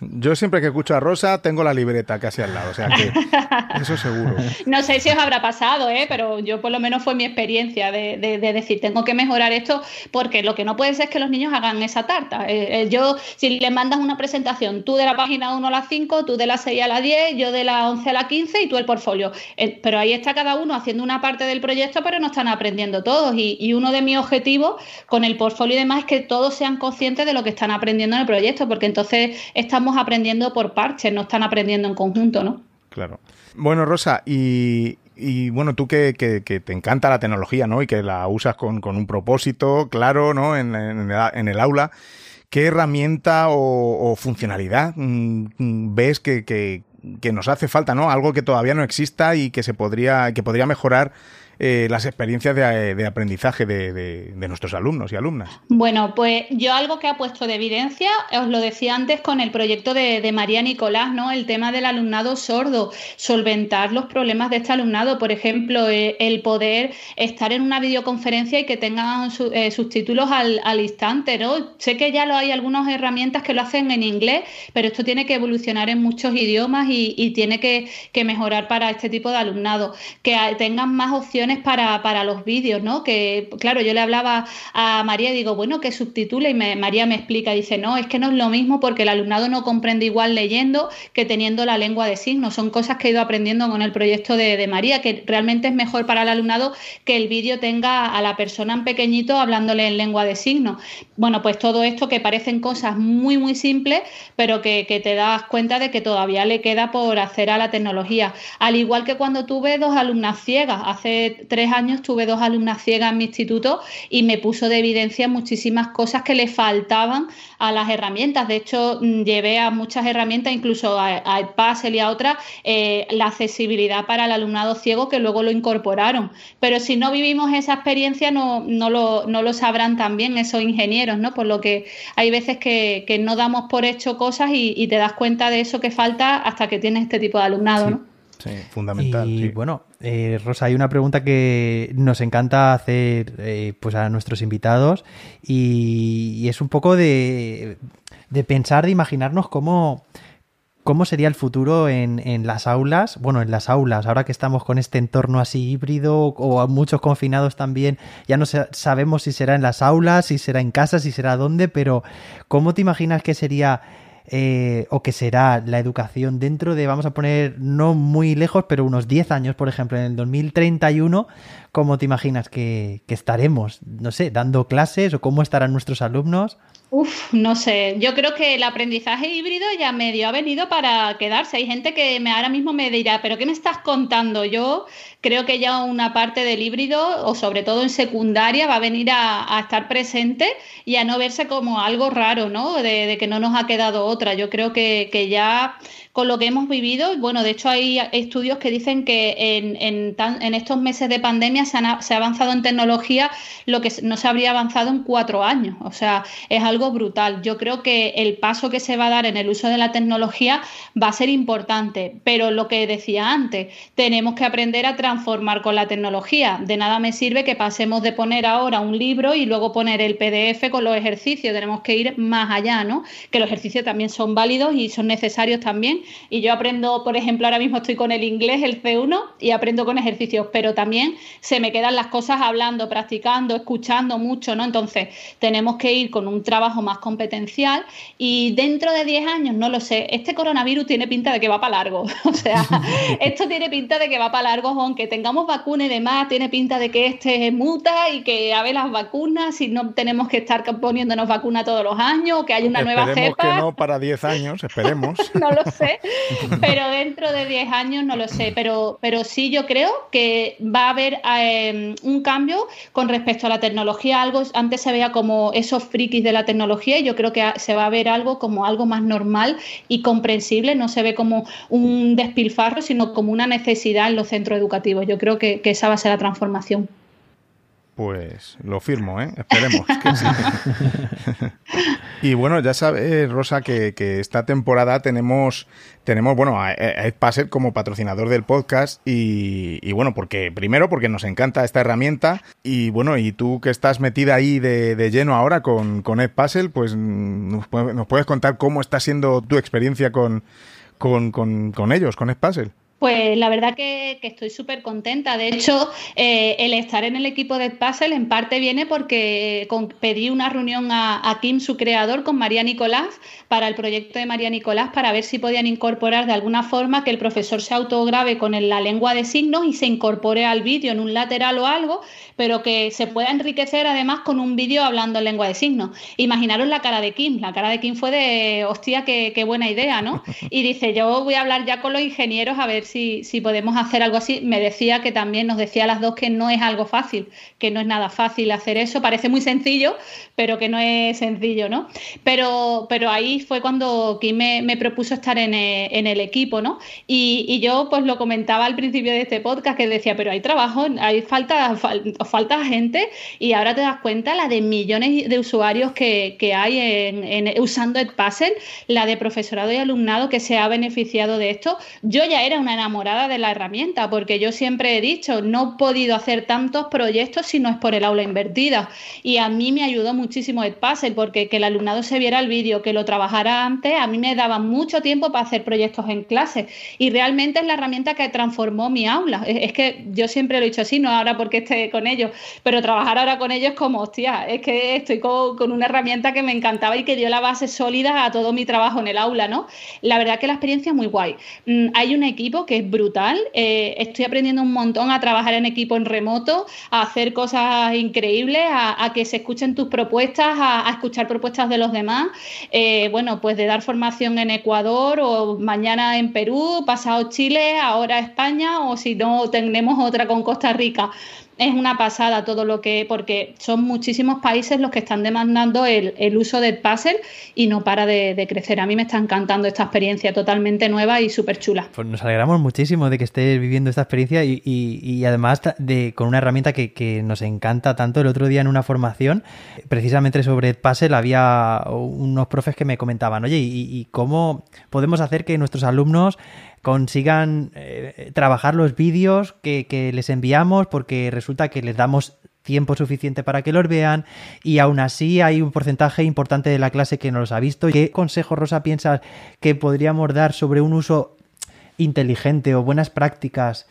Yo siempre que escucho a Rosa tengo la libreta casi al lado, o sea que eso seguro. No sé si os habrá pasado, ¿eh? pero yo por lo menos fue mi experiencia de, decir, tengo que mejorar esto porque lo que no puede ser es que los niños hagan esa tarta. Eh, eh, yo, si le mandas una presentación, tú de la página 1 a la 5, tú de la 6 a la 10, yo de la 11 a la 15 y tú el portfolio. Eh, pero ahí está cada uno haciendo una parte del proyecto, pero no están aprendiendo todos. Y, y uno de mis objetivos con el portfolio y demás es que todos sean conscientes de lo que están aprendiendo en el proyecto, porque entonces estamos aprendiendo por parches, no están aprendiendo en conjunto, ¿no? Claro. Bueno, Rosa, y, bueno, tú que, te encanta la tecnología, ¿no? Y que la usas con, un propósito claro, ¿no? En, el, aula. ¿Qué herramienta o, funcionalidad mm, mm, ves que, que, nos hace falta, ¿no? Algo que todavía no exista y que se podría, que podría mejorar eh, las experiencias de, aprendizaje de, nuestros alumnos y alumnas. Bueno, pues yo algo que ha puesto de evidencia, os lo decía antes con el proyecto de, María Nicolás, ¿no? El tema del alumnado sordo, solventar los problemas de este alumnado, por ejemplo, eh, el poder estar en una videoconferencia y que tengan eh, subtítulos al, instante, ¿no? Sé que ya lo hay algunas herramientas que lo hacen en inglés, pero esto tiene que evolucionar en muchos idiomas y, tiene que, que mejorar para este tipo de alumnado, que tengan más opciones para, los vídeos, ¿no? Que, claro, yo le hablaba a María y digo, bueno, que subtitule y María me explica, dice, no, es que no es lo mismo porque el alumnado no comprende igual leyendo que teniendo la lengua de signos. Son cosas que he ido aprendiendo con el proyecto de, María, que realmente es mejor para el alumnado que el vídeo tenga a la persona en pequeñito hablándole en lengua de signos. Bueno, pues todo esto que parecen cosas muy, muy simples, pero que, que te das cuenta de que todavía le queda por hacer a la tecnología. Al igual que cuando tuve dos alumnas ciegas hace tres años tuve dos alumnas ciegas en mi instituto y me puso de evidencia muchísimas cosas que le faltaban a las herramientas. De hecho, mm, llevé a muchas herramientas, incluso a, a y a otras, eh, la accesibilidad para el alumnado ciego que luego lo incorporaron. Pero si no vivimos esa experiencia, no, no, lo, no lo sabrán también esos ingenieros, ¿no? Por lo que hay veces que, no damos por hecho cosas y, te das cuenta de eso que falta hasta que tienes este tipo de alumnado, ¿no? Sí, fundamental. Y bueno, eh, Rosa, hay una pregunta que nos encanta hacer eh, pues a nuestros invitados y, es un poco de, pensar, de imaginarnos cómo, cómo sería el futuro en, las aulas. Bueno, en las aulas, ahora que estamos con este entorno así híbrido o a muchos confinados también, ya no sabemos si será en las aulas, si será en casa, si será dónde, pero ¿cómo te imaginas que sería eh, o que será la educación dentro de, vamos a poner, no muy lejos, pero unos 10 años, por ejemplo, en el 2031, ¿cómo te imaginas que, que estaremos? No sé, dando clases o cómo estarán nuestros alumnos. Uf, no sé. Yo creo que el aprendizaje híbrido ya medio ha venido para quedarse. Hay gente que me, ahora mismo me dirá, ¿pero qué me estás contando? Yo creo que ya una parte del híbrido, o sobre todo en secundaria, va a venir a, estar presente y a no verse como algo raro, ¿no? De, que no nos ha quedado otra. Yo creo que, que ya con lo que hemos vivido. Bueno, de hecho hay estudios que dicen que en, estos meses de pandemia se, se, ha avanzado en tecnología lo que no se habría avanzado en cuatro años. O sea, es algo brutal. Yo creo que el paso que se va a dar en el uso de la tecnología va a ser importante, pero lo que decía antes, tenemos que aprender a transformar con la tecnología. De nada me sirve que pasemos de poner ahora un libro y luego poner el PDF con los ejercicios. Tenemos que ir más allá, ¿no? Que los ejercicios también son válidos y son necesarios también, y yo aprendo, por ejemplo, ahora mismo estoy con el inglés, el C1, y aprendo con ejercicios, pero también se me quedan las cosas hablando, practicando, escuchando mucho, ¿no? Entonces, tenemos que ir con un trabajo más competencial y dentro de 10 años, no lo sé, este coronavirus tiene pinta de que va para largo, o sea, esto tiene pinta de que va para largo, aunque tengamos vacunas y demás, tiene pinta de que este muta y que a ver las vacunas, si no tenemos que estar poniéndonos vacunas todos los años, que hay una nueva cepa. que no para 10 años, esperemos. no lo sé, pero dentro de 10 años no lo sé, pero, pero sí yo creo que va a haber em, un cambio con respecto a la tecnología. Algo antes se veía como esos frikis de la tecnología y yo creo que se va a ver algo como algo más normal y comprensible. No se ve como un despilfarro, sino como una necesidad en los centros educativos. Yo creo que, que esa va a ser la transformación. Pues lo firmo, ¿eh? Esperemos que sí. y bueno, ya sabes, Rosa, que, esta temporada tenemos, tenemos bueno, a Ed como patrocinador del podcast y, bueno, porque primero porque nos encanta esta herramienta y bueno, y tú que estás metida ahí de, lleno ahora con, con Ed pues nos, puedes contar cómo está siendo tu experiencia con, con, con ellos, con Ed. Pues la verdad que, estoy súper contenta. De hecho, eh, el estar en el equipo de Puzzle en parte viene porque pedí una reunión a, Kim, su creador, con María Nicolás, para el proyecto de María Nicolás, para ver si podían incorporar de alguna forma que el profesor se autograve con la lengua de signos y se incorpore al vídeo en un lateral o algo, pero que se pueda enriquecer además con un vídeo hablando en lengua de signos. Imaginaros la cara de Kim. La cara de Kim fue de, hostia, qué, qué buena idea, ¿no? Y dice, yo voy a hablar ya con los ingenieros a ver si, podemos hacer algo así. Me decía que también nos decía a las dos que no es algo fácil, que no es nada fácil hacer eso. Parece muy sencillo, pero que no es sencillo, ¿no? Pero, pero ahí fue cuando Kim me, propuso estar en el, equipo, ¿no? Y, yo pues lo comentaba al principio de este podcast que decía, pero hay trabajo, hay falta, falta gente y ahora te das cuenta la de millones de usuarios que, hay en, usando Edpuzzle, la de profesorado y alumnado que se ha beneficiado de esto. Yo ya era una enamorada de la herramienta, porque yo siempre he dicho, no he podido hacer tantos proyectos si no es por el aula invertida. Y a mí me ayudó muchísimo el puzzle, porque que el alumnado se viera el vídeo, que lo trabajara antes, a mí me daba mucho tiempo para hacer proyectos en clase. Y realmente es la herramienta que transformó mi aula. Es, que yo siempre lo he dicho así, no ahora porque esté con ellos, pero trabajar ahora con ellos como, hostia, es que estoy con, con una herramienta que me encantaba y que dio la base sólida a todo mi trabajo en el aula, ¿no? La verdad que la experiencia es muy guay. Mm, hay un equipo que es brutal. Eh, estoy aprendiendo un montón a trabajar en equipo en remoto, a hacer cosas increíbles, a, que se escuchen tus propuestas, a, escuchar propuestas de los demás. Eh, bueno, pues de dar formación en Ecuador o mañana en Perú, pasado Chile, ahora España o si no, tenemos otra con Costa Rica es una pasada todo lo que, porque son muchísimos países los que están demandando el, uso del puzzle y no para de, crecer. A mí me está encantando esta experiencia totalmente nueva y súper chula. Pues nos alegramos muchísimo de que estés viviendo esta experiencia y, además de, con una herramienta que, nos encanta tanto. El otro día en una formación, precisamente sobre puzzle, había unos profes que me comentaban, oye, y cómo podemos hacer que nuestros alumnos consigan eh, trabajar los vídeos que, les enviamos porque resulta que les damos tiempo suficiente para que los vean y aún así hay un porcentaje importante de la clase que no los ha visto. ¿Qué consejo, Rosa, piensas que podríamos dar sobre un uso inteligente o buenas prácticas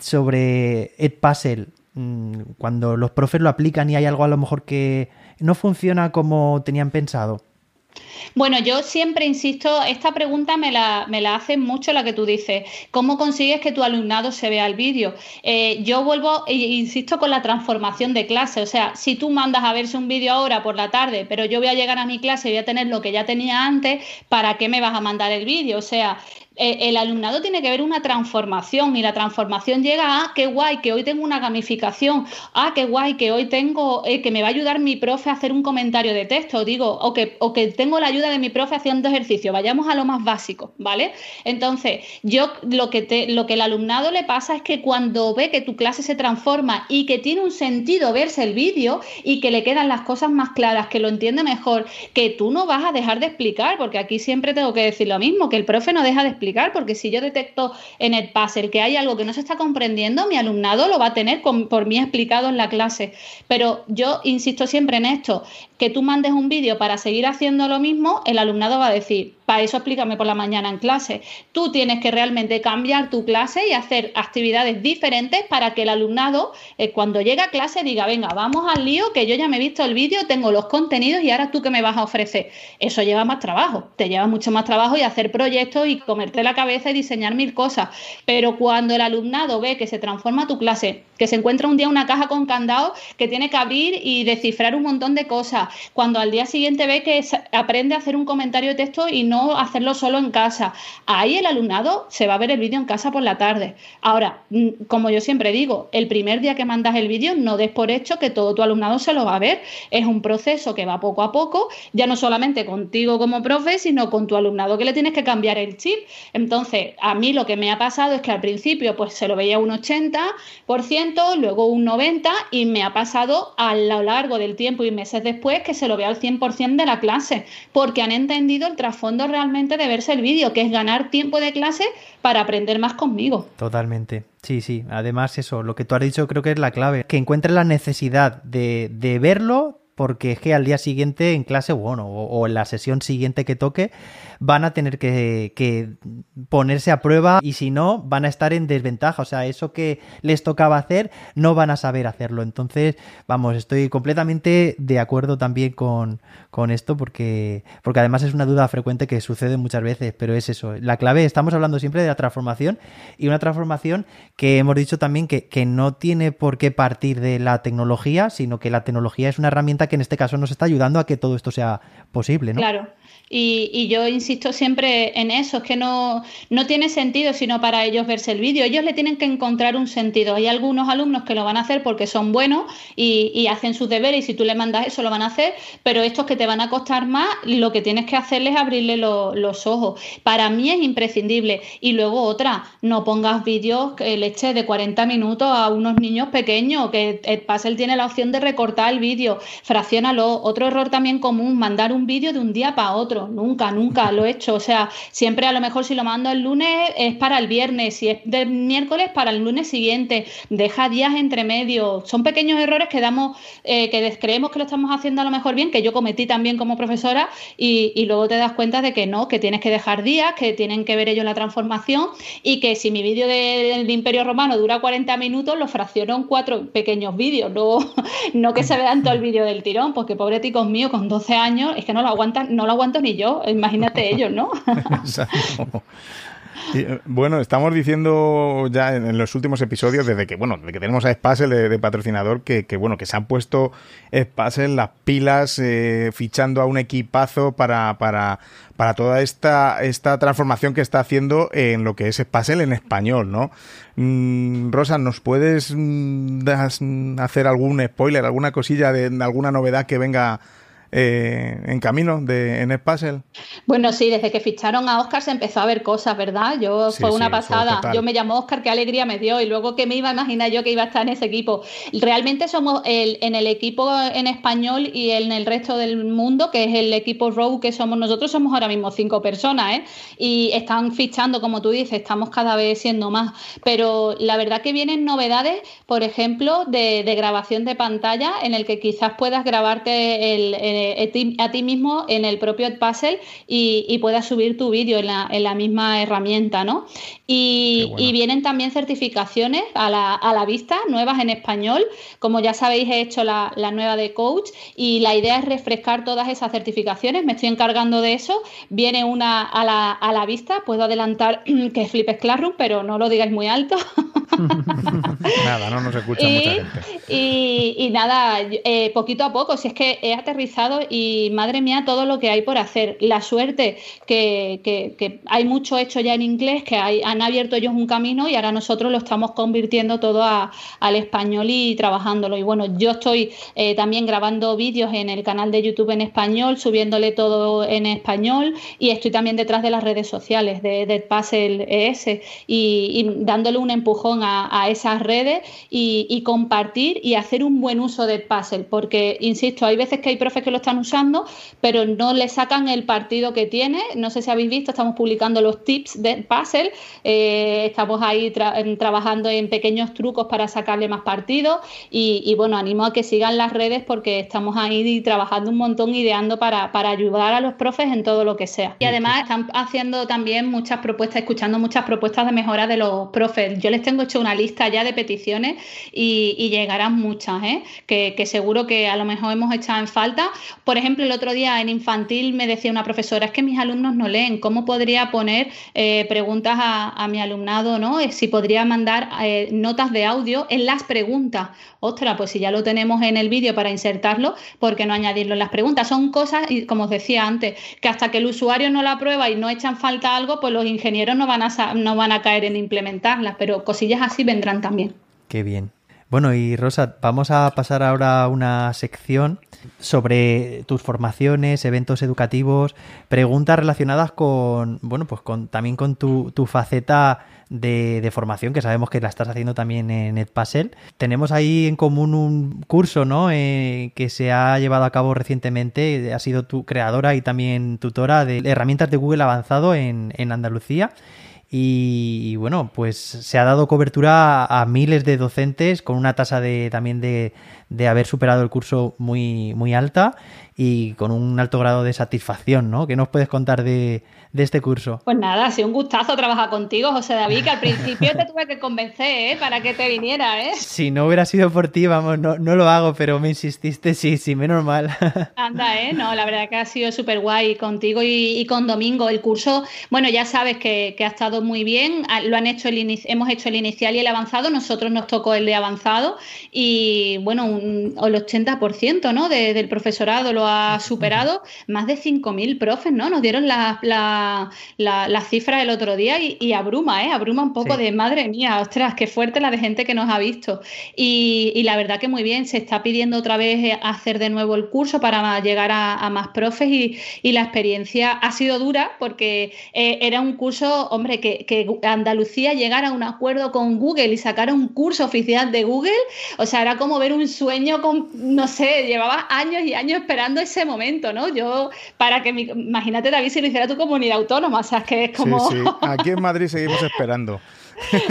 sobre Edpuzzle mm, cuando los profes lo aplican y hay algo a lo mejor que no funciona como tenían pensado? Bueno, yo siempre insisto, esta pregunta me la, me la hacen mucho la que tú dices, ¿cómo consigues que tu alumnado se vea el vídeo? Eh, yo vuelvo e insisto con la transformación de clase, o sea, si tú mandas a verse un vídeo ahora por la tarde, pero yo voy a llegar a mi clase y voy a tener lo que ya tenía antes, ¿para qué me vas a mandar el vídeo? O sea, el alumnado tiene que ver una transformación y la transformación llega a qué guay que hoy tengo una gamificación, ah, qué guay que hoy tengo, eh, que me va a ayudar mi profe a hacer un comentario de texto, digo, o que, o que tengo la ayuda de mi profe haciendo ejercicio, vayamos a lo más básico, ¿vale? Entonces, yo lo que, te, lo que el alumnado le pasa es que cuando ve que tu clase se transforma y que tiene un sentido verse el vídeo y que le quedan las cosas más claras, que lo entiende mejor, que tú no vas a dejar de explicar, porque aquí siempre tengo que decir lo mismo, que el profe no deja de explicar, porque si yo detecto en el puzzle que hay algo que no se está comprendiendo, mi alumnado lo va a tener por mí explicado en la clase. Pero yo insisto siempre en esto, que tú mandes un vídeo para seguir haciendo lo mismo, el alumnado va a decir, para eso explícame por la mañana en clase. Tú tienes que realmente cambiar tu clase y hacer actividades diferentes para que el alumnado, eh, cuando llegue a clase, diga, venga, vamos al lío, que yo ya me he visto el vídeo, tengo los contenidos y ahora tú qué me vas a ofrecer. Eso lleva más trabajo, te lleva mucho más trabajo y hacer proyectos y comerte la cabeza y diseñar mil cosas. Pero cuando el alumnado ve que se transforma tu clase, que se encuentra un día una caja con candado que tiene que abrir y descifrar un montón de cosas, cuando al día siguiente ve que aprende a hacer un comentario de texto y no hacerlo solo en casa. Ahí el alumnado se va a ver el vídeo en casa por la tarde. Ahora, mm, como yo siempre digo, el primer día que mandas el vídeo no des por hecho que todo tu alumnado se lo va a ver. Es un proceso que va poco a poco, ya no solamente contigo como profe, sino con tu alumnado que le tienes que cambiar el chip. Entonces, a mí lo que me ha pasado es que al principio pues se lo veía un 80%, luego un 90% y me ha pasado a lo largo del tiempo y meses después que se lo vea al 100% de la clase, porque han entendido el trasfondo realmente de verse el vídeo, que es ganar tiempo de clase para aprender más conmigo. Totalmente. Sí, sí. Además, eso, lo que tú has dicho creo que es la clave. Que encuentres la necesidad de, de verlo porque es que al día siguiente en clase, bueno, o, en la sesión siguiente que toque, van a tener que, ponerse a prueba y si no, van a estar en desventaja. O sea, eso que les tocaba hacer, no van a saber hacerlo. Entonces, vamos, estoy completamente de acuerdo también con, esto porque, porque además es una duda frecuente que sucede muchas veces, pero es eso. La clave, estamos hablando siempre de la transformación y una transformación que hemos dicho también que, que no tiene por qué partir de la tecnología, sino que la tecnología es una herramienta que en este caso nos está ayudando a que todo esto sea posible. Claro. Y, yo insisto siempre en eso, es que no, no tiene sentido sino para ellos verse el vídeo. Ellos le tienen que encontrar un sentido. Hay algunos alumnos que lo van a hacer porque son buenos y, hacen sus deberes y si tú le mandas eso lo van a hacer, pero estos que te van a costar más, lo que tienes que hacerles es abrirle los ojos. Para mí es imprescindible. Y luego otra, no pongas vídeos que le eches de 40 minutos a unos niños pequeños, que el Puzzle tiene la opción de recortar el vídeo, fraccionalo. Otro error también común, mandar un vídeo de un día para otro nunca, nunca lo he hecho. O sea, siempre a lo mejor si lo mando el lunes es para el viernes, si es del miércoles para el lunes siguiente, deja días entre medio. Son pequeños errores que damos, eh, que creemos que lo estamos haciendo a lo mejor bien, que yo cometí también como profesora, y, luego te das cuenta de que no, que tienes que dejar días, que tienen que ver ellos la transformación, y que si mi vídeo del Imperio Romano dura 40 minutos, lo fracciono en cuatro pequeños vídeos, no, no que se vean todo el vídeo del tirón, porque pobre ticos míos con 12 años, es que no lo aguantan, no lo aguanto ni yo, imagínate ellos, ¿no? Eh, bueno, estamos diciendo ya en, los últimos episodios, desde que, bueno, desde que tenemos a Spassel de, patrocinador, que, bueno, que se han puesto Spassel las pilas eh, fichando a un equipazo para, para, para toda esta, esta transformación que está haciendo en lo que es Spassel en español, ¿no? Mm, Rosa, ¿nos puedes mm, hacer algún spoiler, alguna cosilla de alguna novedad que venga eh, en camino de, en el puzzle? Bueno, sí, desde que ficharon a Oscar se empezó a ver cosas, ¿verdad? Yo fue una pasada. Yo me llamó Oscar, qué alegría me dio, y luego que me iba a imaginar yo que iba a estar en ese equipo. Realmente somos el, en el equipo en español y en el resto del mundo, que es el equipo Row que somos nosotros, somos ahora mismo cinco personas, ¿eh? Y están fichando, como tú dices, estamos cada vez siendo más. Pero la verdad que vienen novedades, por ejemplo, de, grabación de pantalla, en el que quizás puedas grabarte el eh, a ti mismo en el propio Puzzle y, y puedas subir tu vídeo en la, misma herramienta, ¿no? Y, vienen también certificaciones a la, vista, nuevas en español. Como ya sabéis, he hecho la, nueva de coach y la idea es refrescar todas esas certificaciones. Me estoy encargando de eso. Viene una a la, vista, puedo adelantar que es Flipes Classroom, pero no lo digáis muy alto. nada, no nos escucha mucha gente. Y, nada, eh, poquito a poco, si es que he aterrizado y madre mía, todo lo que hay por hacer. La suerte que, hay mucho hecho ya en inglés, que han abierto ellos un camino y ahora nosotros lo estamos convirtiendo todo al español y trabajándolo. Y bueno, yo estoy eh, también grabando vídeos en el canal de YouTube en español, subiéndole todo en español y estoy también detrás de las redes sociales de, de Puzzle ES y, dándole un empujón a, esas redes y, compartir y hacer un buen uso de Puzzle, porque, insisto, hay veces que hay profes que lo están usando, pero no le sacan el partido que tiene. No sé si habéis visto, estamos publicando los tips de Puzzle, eh, estamos ahí trabajando en pequeños trucos para sacarle más partido y, bueno, animo a que sigan las redes porque estamos ahí trabajando un montón, ideando para, para ayudar a los profes en todo lo que sea. Y además están haciendo también muchas propuestas, escuchando muchas propuestas de mejora de los profes. Yo les tengo hecho una lista ya de peticiones y, llegarán muchas, ¿eh? que, seguro que a lo mejor hemos echado en falta. Por ejemplo, el otro día en infantil me decía una profesora, es que mis alumnos no leen, ¿cómo podría poner eh, preguntas a, mi alumnado? ¿no? Eh, si podría mandar notas de audio en las preguntas. Ostras, pues si ya lo tenemos en el vídeo para insertarlo, ¿por qué no añadirlo en las preguntas? Son cosas, y como os decía antes, que hasta que el usuario no la prueba y no echan falta algo, pues los ingenieros no van a, no van a caer en implementarlas, pero cosillas así vendrán también. Qué bien. Bueno, y Rosa, vamos a pasar ahora a una sección sobre tus formaciones, eventos educativos, preguntas relacionadas con, bueno, pues con, también con tu, tu faceta de, formación, que sabemos que la estás haciendo también en Edpuzzle. Tenemos ahí en común un curso, ¿no? Eh, que se ha llevado a cabo recientemente. Ha sido tu creadora y también tutora de herramientas de Google avanzado en, en Andalucía. Y, bueno, pues se ha dado cobertura a, miles de docentes con una tasa de también de, de, haber superado el curso muy, muy alta y con un alto grado de satisfacción, ¿no? ¿Qué nos puedes contar de, de este curso? Pues nada, ha sido un gustazo trabajar contigo, José David, que al principio te tuve que convencer, ¿eh? Para que te viniera, ¿eh? Si no hubiera sido por ti, vamos, no, no lo hago, pero me insististe, sí, sí, menos mal. Anda, ¿eh? No, la verdad que ha sido súper guay contigo y, con Domingo. El curso, bueno, ya sabes que, ha estado muy bien, lo han hecho el hemos hecho el inicial y el avanzado, nosotros nos tocó el de avanzado y, bueno, un, el 80%, ¿no? del profesorado lo ha superado, más de 5.000 profes, ¿no? Nos dieron la, la la, cifra el otro día y, abruma, ¿eh? Abruma un poco de madre mía, ostras, qué fuerte la de gente que nos ha visto. Y, la verdad que muy bien, se está pidiendo otra vez eh, hacer de nuevo el curso para llegar a, más profes y, la experiencia ha sido dura porque eh, era un curso, hombre, que, que Andalucía llegara a un acuerdo con Google y sacara un curso oficial de Google, o sea, era como ver un sueño con, no sé, llevaba años y años esperando ese momento, ¿no? Yo, para que, mi, imagínate David, si lo hiciera tu comunidad, autónoma, o sea, que es como... Sí, sí. Aquí en Madrid seguimos esperando.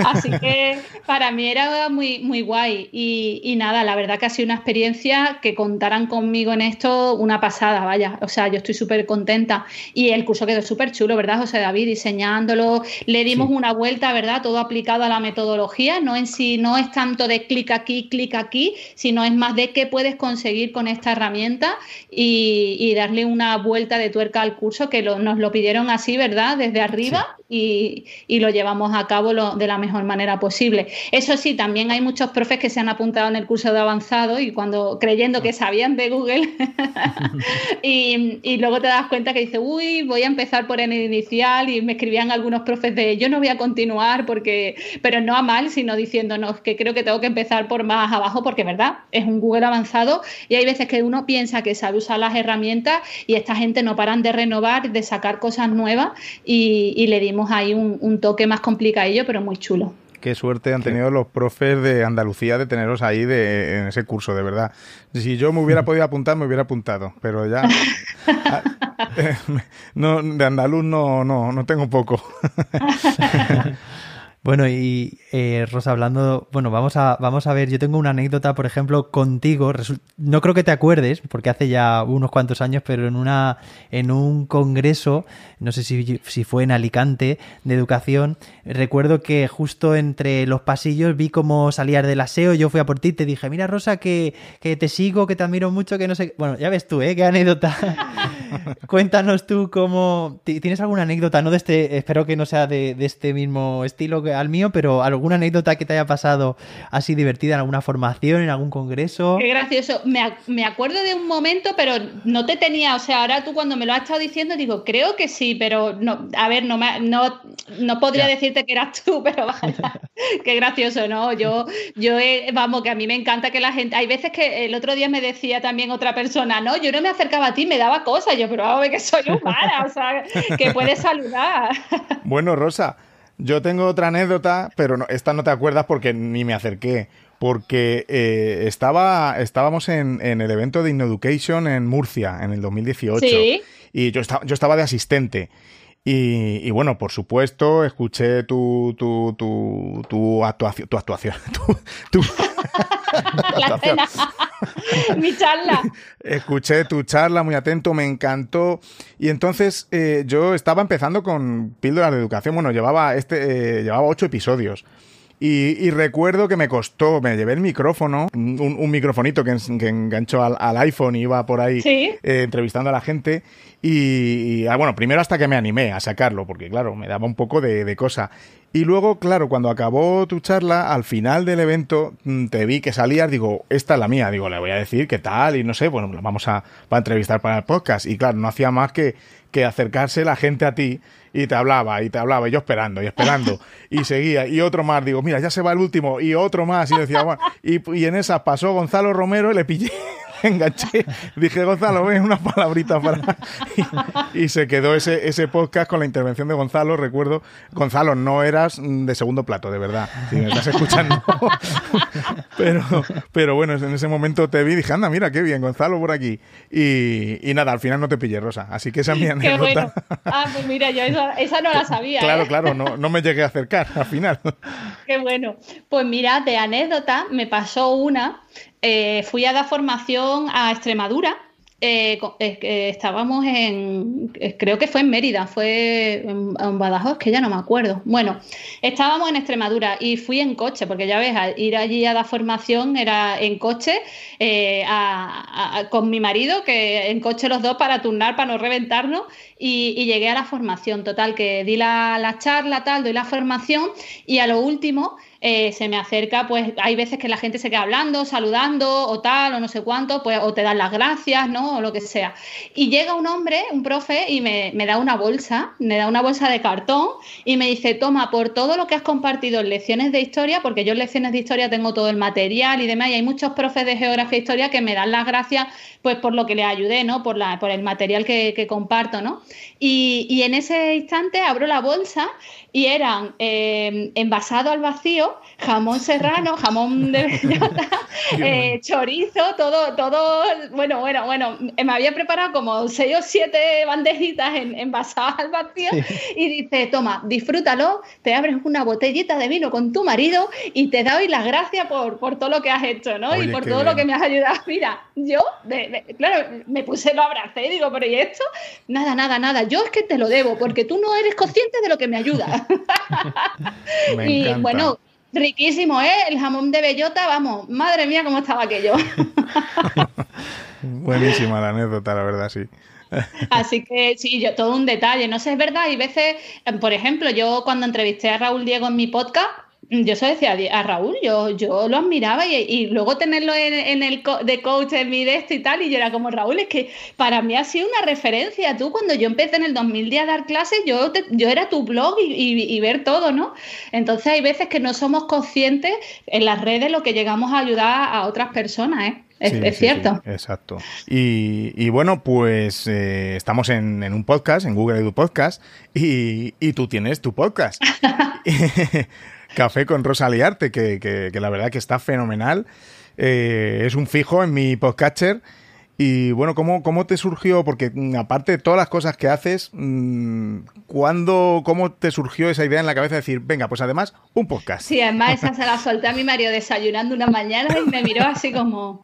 Así que para mí era muy, muy guay. Y, nada, la verdad que ha sido una experiencia que contaran conmigo en esto una pasada, vaya. O sea, yo estoy súper contenta. Y el curso quedó súper chulo, ¿verdad, José David? Diseñándolo, le dimos una vuelta, ¿verdad? Todo aplicado a la metodología. No en sí, no es tanto de clic aquí, clic aquí, sino es más de qué puedes conseguir con esta herramienta y, darle una vuelta de tuerca al curso, que nos lo pidieron así, ¿verdad? Desde arriba y, lo llevamos a cabo de la mejor manera posible. Eso sí, también hay muchos profes que se han apuntado en el curso de avanzado y cuando creyendo que sabían de Google y, luego te das cuenta que dice, uy, voy a empezar por el inicial y me escribían algunos profes de yo no voy a continuar porque, pero no a mal, sino diciéndonos que creo que tengo que empezar por más abajo porque, ¿verdad? Es un Google avanzado y hay veces que uno piensa que sabe usar las herramientas y esta gente no paran de renovar, de sacar cosas nuevas y, y le dimos ahí un, toque más complicadillo, pero muy chulo. Qué suerte han tenido los profes de Andalucía de teneros ahí de, en ese curso, de verdad. Si yo me hubiera podido apuntar, me hubiera apuntado, pero ya... Ah, no, de andaluz no, no, no tengo poco. Bueno, y eh, Rosa, hablando, bueno, vamos a, vamos a ver, yo tengo una anécdota, por ejemplo, contigo, no creo que te acuerdes, porque hace ya unos cuantos años, pero en una, en un congreso, no sé si, si fue en Alicante, de educación, recuerdo que justo entre los pasillos vi cómo salías del aseo, yo fui a por ti, te dije, mira Rosa, que, que te sigo, que te admiro mucho, que no sé, bueno, ya ves tú, ¿eh? Qué anécdota. Cuéntanos tú cómo, ¿tienes alguna anécdota, no de este, espero que no sea de, de este mismo estilo que al mío, pero alguna anécdota que te haya pasado así divertida en alguna formación, en algún congreso. Qué gracioso. Me, me acuerdo de un momento, pero no te tenía, o sea, ahora tú cuando me lo has estado diciendo digo, creo que sí, pero no, a ver, no, no, no podría decirte que eras tú, pero vaya, qué gracioso, ¿no? Yo, yo, vamos, que a mí me encanta que la gente, hay veces que el otro día me decía también otra persona, no, yo no me acercaba a ti, me daba cosas, yo, pero vamos, que soy humana, o sea, que puedes saludar. Bueno, Rosa, yo tengo otra anécdota, pero esta no te acuerdas porque ni me acerqué porque eh, estaba, estábamos en, en, el evento de InEducation en Murcia en el 2018 ¿Sí? y yo, estaba, yo estaba de asistente. Y, bueno, por supuesto, escuché tu, tu, tu, tu actuación, tu actuación, tu, actuación. Mi charla. Escuché tu charla muy atento, me encantó. Y entonces eh, yo estaba empezando con píldoras de educación. Bueno, llevaba este, eh, llevaba ocho episodios. Y, recuerdo que me costó, me llevé el micrófono, un, microfonito que, que enganchó al, iPhone y iba por ahí eh, entrevistando a la gente. Y, ah, bueno, primero hasta que me animé a sacarlo, porque claro, me daba un poco de, de cosa. Y luego, claro, cuando acabó tu charla, al final del evento mm, te vi que salías, digo, esta es la mía, digo, le voy a decir qué tal y no sé, bueno, vamos a, a entrevistar para el podcast. Y claro, no hacía más que, que acercarse la gente a ti y te hablaba y te hablaba y yo esperando y esperando y seguía y otro más digo mira ya se va el último y otro más y decía bueno y, y en esas pasó Gonzalo Romero y le pillé enganché. Dije, Gonzalo, ven una palabrita para. Y, se quedó ese, ese podcast con la intervención de Gonzalo. Recuerdo, Gonzalo, no eras de segundo plato, de verdad. Si me estás escuchando. Pero, pero bueno, en ese momento te vi y dije, anda, mira, qué bien, Gonzalo por aquí. Y, nada, al final no te pillé, Rosa. Así que esa es mi anécdota. Qué bueno. Ah, pues mira, yo esa, no la sabía. Claro, ¿eh? claro, no, no me llegué a acercar al final. Qué bueno. Pues mira, de anécdota me pasó una eh, fui a dar formación a Extremadura. Eh, estábamos en, creo que fue en Mérida, fue en, Badajoz, que ya no me acuerdo. Bueno, estábamos en Extremadura y fui en coche, porque ya ves, ir allí a dar formación era en coche eh, con mi marido, que en coche los dos para turnar, para no reventarnos, y, llegué a la formación. Total, que di la, la charla, tal, doy la formación y a lo último eh, se me acerca, pues hay veces que la gente se queda hablando, saludando o tal, o no sé cuánto, pues o te dan las gracias, ¿no? O lo que sea. Y llega un hombre, un profe, y me, da una bolsa, me da una bolsa de cartón y me dice, toma, por todo lo que has compartido en lecciones de historia, porque yo en lecciones de historia tengo todo el material y demás, y hay muchos profes de geografía e historia que me dan las gracias pues por lo que les ayudé, ¿no? Por, la, por el material que, comparto, ¿no? Y, en ese instante abro la bolsa y eran eh, envasado al vacío, jamón serrano, jamón de bellota, eh, chorizo, todo, todo, bueno, bueno, bueno, me había preparado como seis o siete bandejitas en, envasadas al vacío y dice, toma, disfrútalo, te abres una botellita de vino con tu marido y te doy las gracias por, por todo lo que has hecho, ¿no? y por todo lo que me has ayudado. Mira, yo, claro, me puse, lo abracé y digo, pero ¿y esto? Nada, nada, nada, yo es que te lo debo porque tú no eres consciente de lo que me ayuda. y bueno, riquísimo, ¿eh? El jamón de bellota, vamos, madre mía, cómo estaba aquello. Buenísima la anécdota, la verdad, sí. Así que sí, yo todo un detalle. No sé, es verdad, y veces, por ejemplo, yo cuando entrevisté a Raúl Diego en mi podcast, yo se decía a Raúl, yo, yo lo admiraba y, luego tenerlo en, el de coach en mi de esto y tal, y yo era como Raúl, es que para mí ha sido una referencia. Tú, cuando yo empecé en el 2010 a dar clases, yo, yo era tu blog y, ver todo, ¿no? Entonces hay veces que no somos conscientes en las redes lo que llegamos a ayudar a otras personas, ¿eh? Es, cierto. exacto. Y, bueno, pues eh, estamos en, un podcast, en Google Edu Podcast, y, y tú tienes tu podcast. Café con Rosa Liarte, que, que, la verdad que está fenomenal. Eh, es un fijo en mi podcatcher y bueno, ¿cómo, ¿cómo te surgió? Porque mm, aparte de todas las cosas que haces, mm, ¿cuándo, ¿cómo te surgió esa idea en la cabeza de decir, venga, pues además, un podcast? Sí, además esa se la solté a mi marido desayunando una mañana y me miró así como,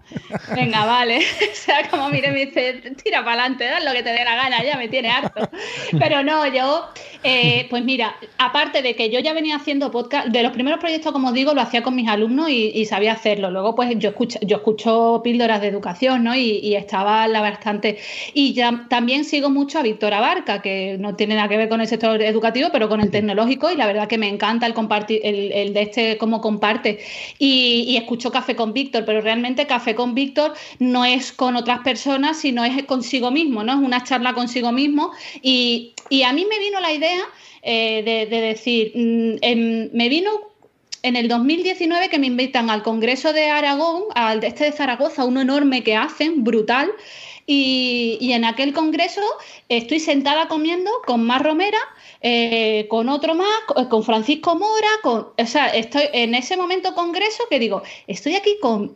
venga, vale. o sea, como mire, me dice, tira para adelante, haz lo que te dé la gana, ya me tiene harto. Pero no, yo, eh, pues mira, aparte de que yo ya venía haciendo podcast, de los primeros proyectos, como digo, lo hacía con mis alumnos y, sabía hacerlo. Luego, pues yo escucho, yo escucho píldoras de educación, ¿no? Y, y estaba la bastante. Y ya también sigo mucho a Víctor Abarca, que no tiene nada que ver con el sector educativo, pero con el tecnológico, y la verdad que me encanta el compartir, el, de este cómo comparte. Y, y escucho Café con Víctor, pero realmente Café con Víctor no es con otras personas, sino es consigo mismo, ¿no? Es una charla consigo mismo. Y, a mí me vino la idea eh, de, decir, mm, me vino en el 2019 que me invitan al Congreso de Aragón, al de este de Zaragoza, uno enorme que hacen, brutal. Y, en aquel congreso estoy sentada comiendo con Mar Romera, eh, con otro más, con Francisco Mora, con, o sea, estoy en ese momento congreso que digo, estoy aquí con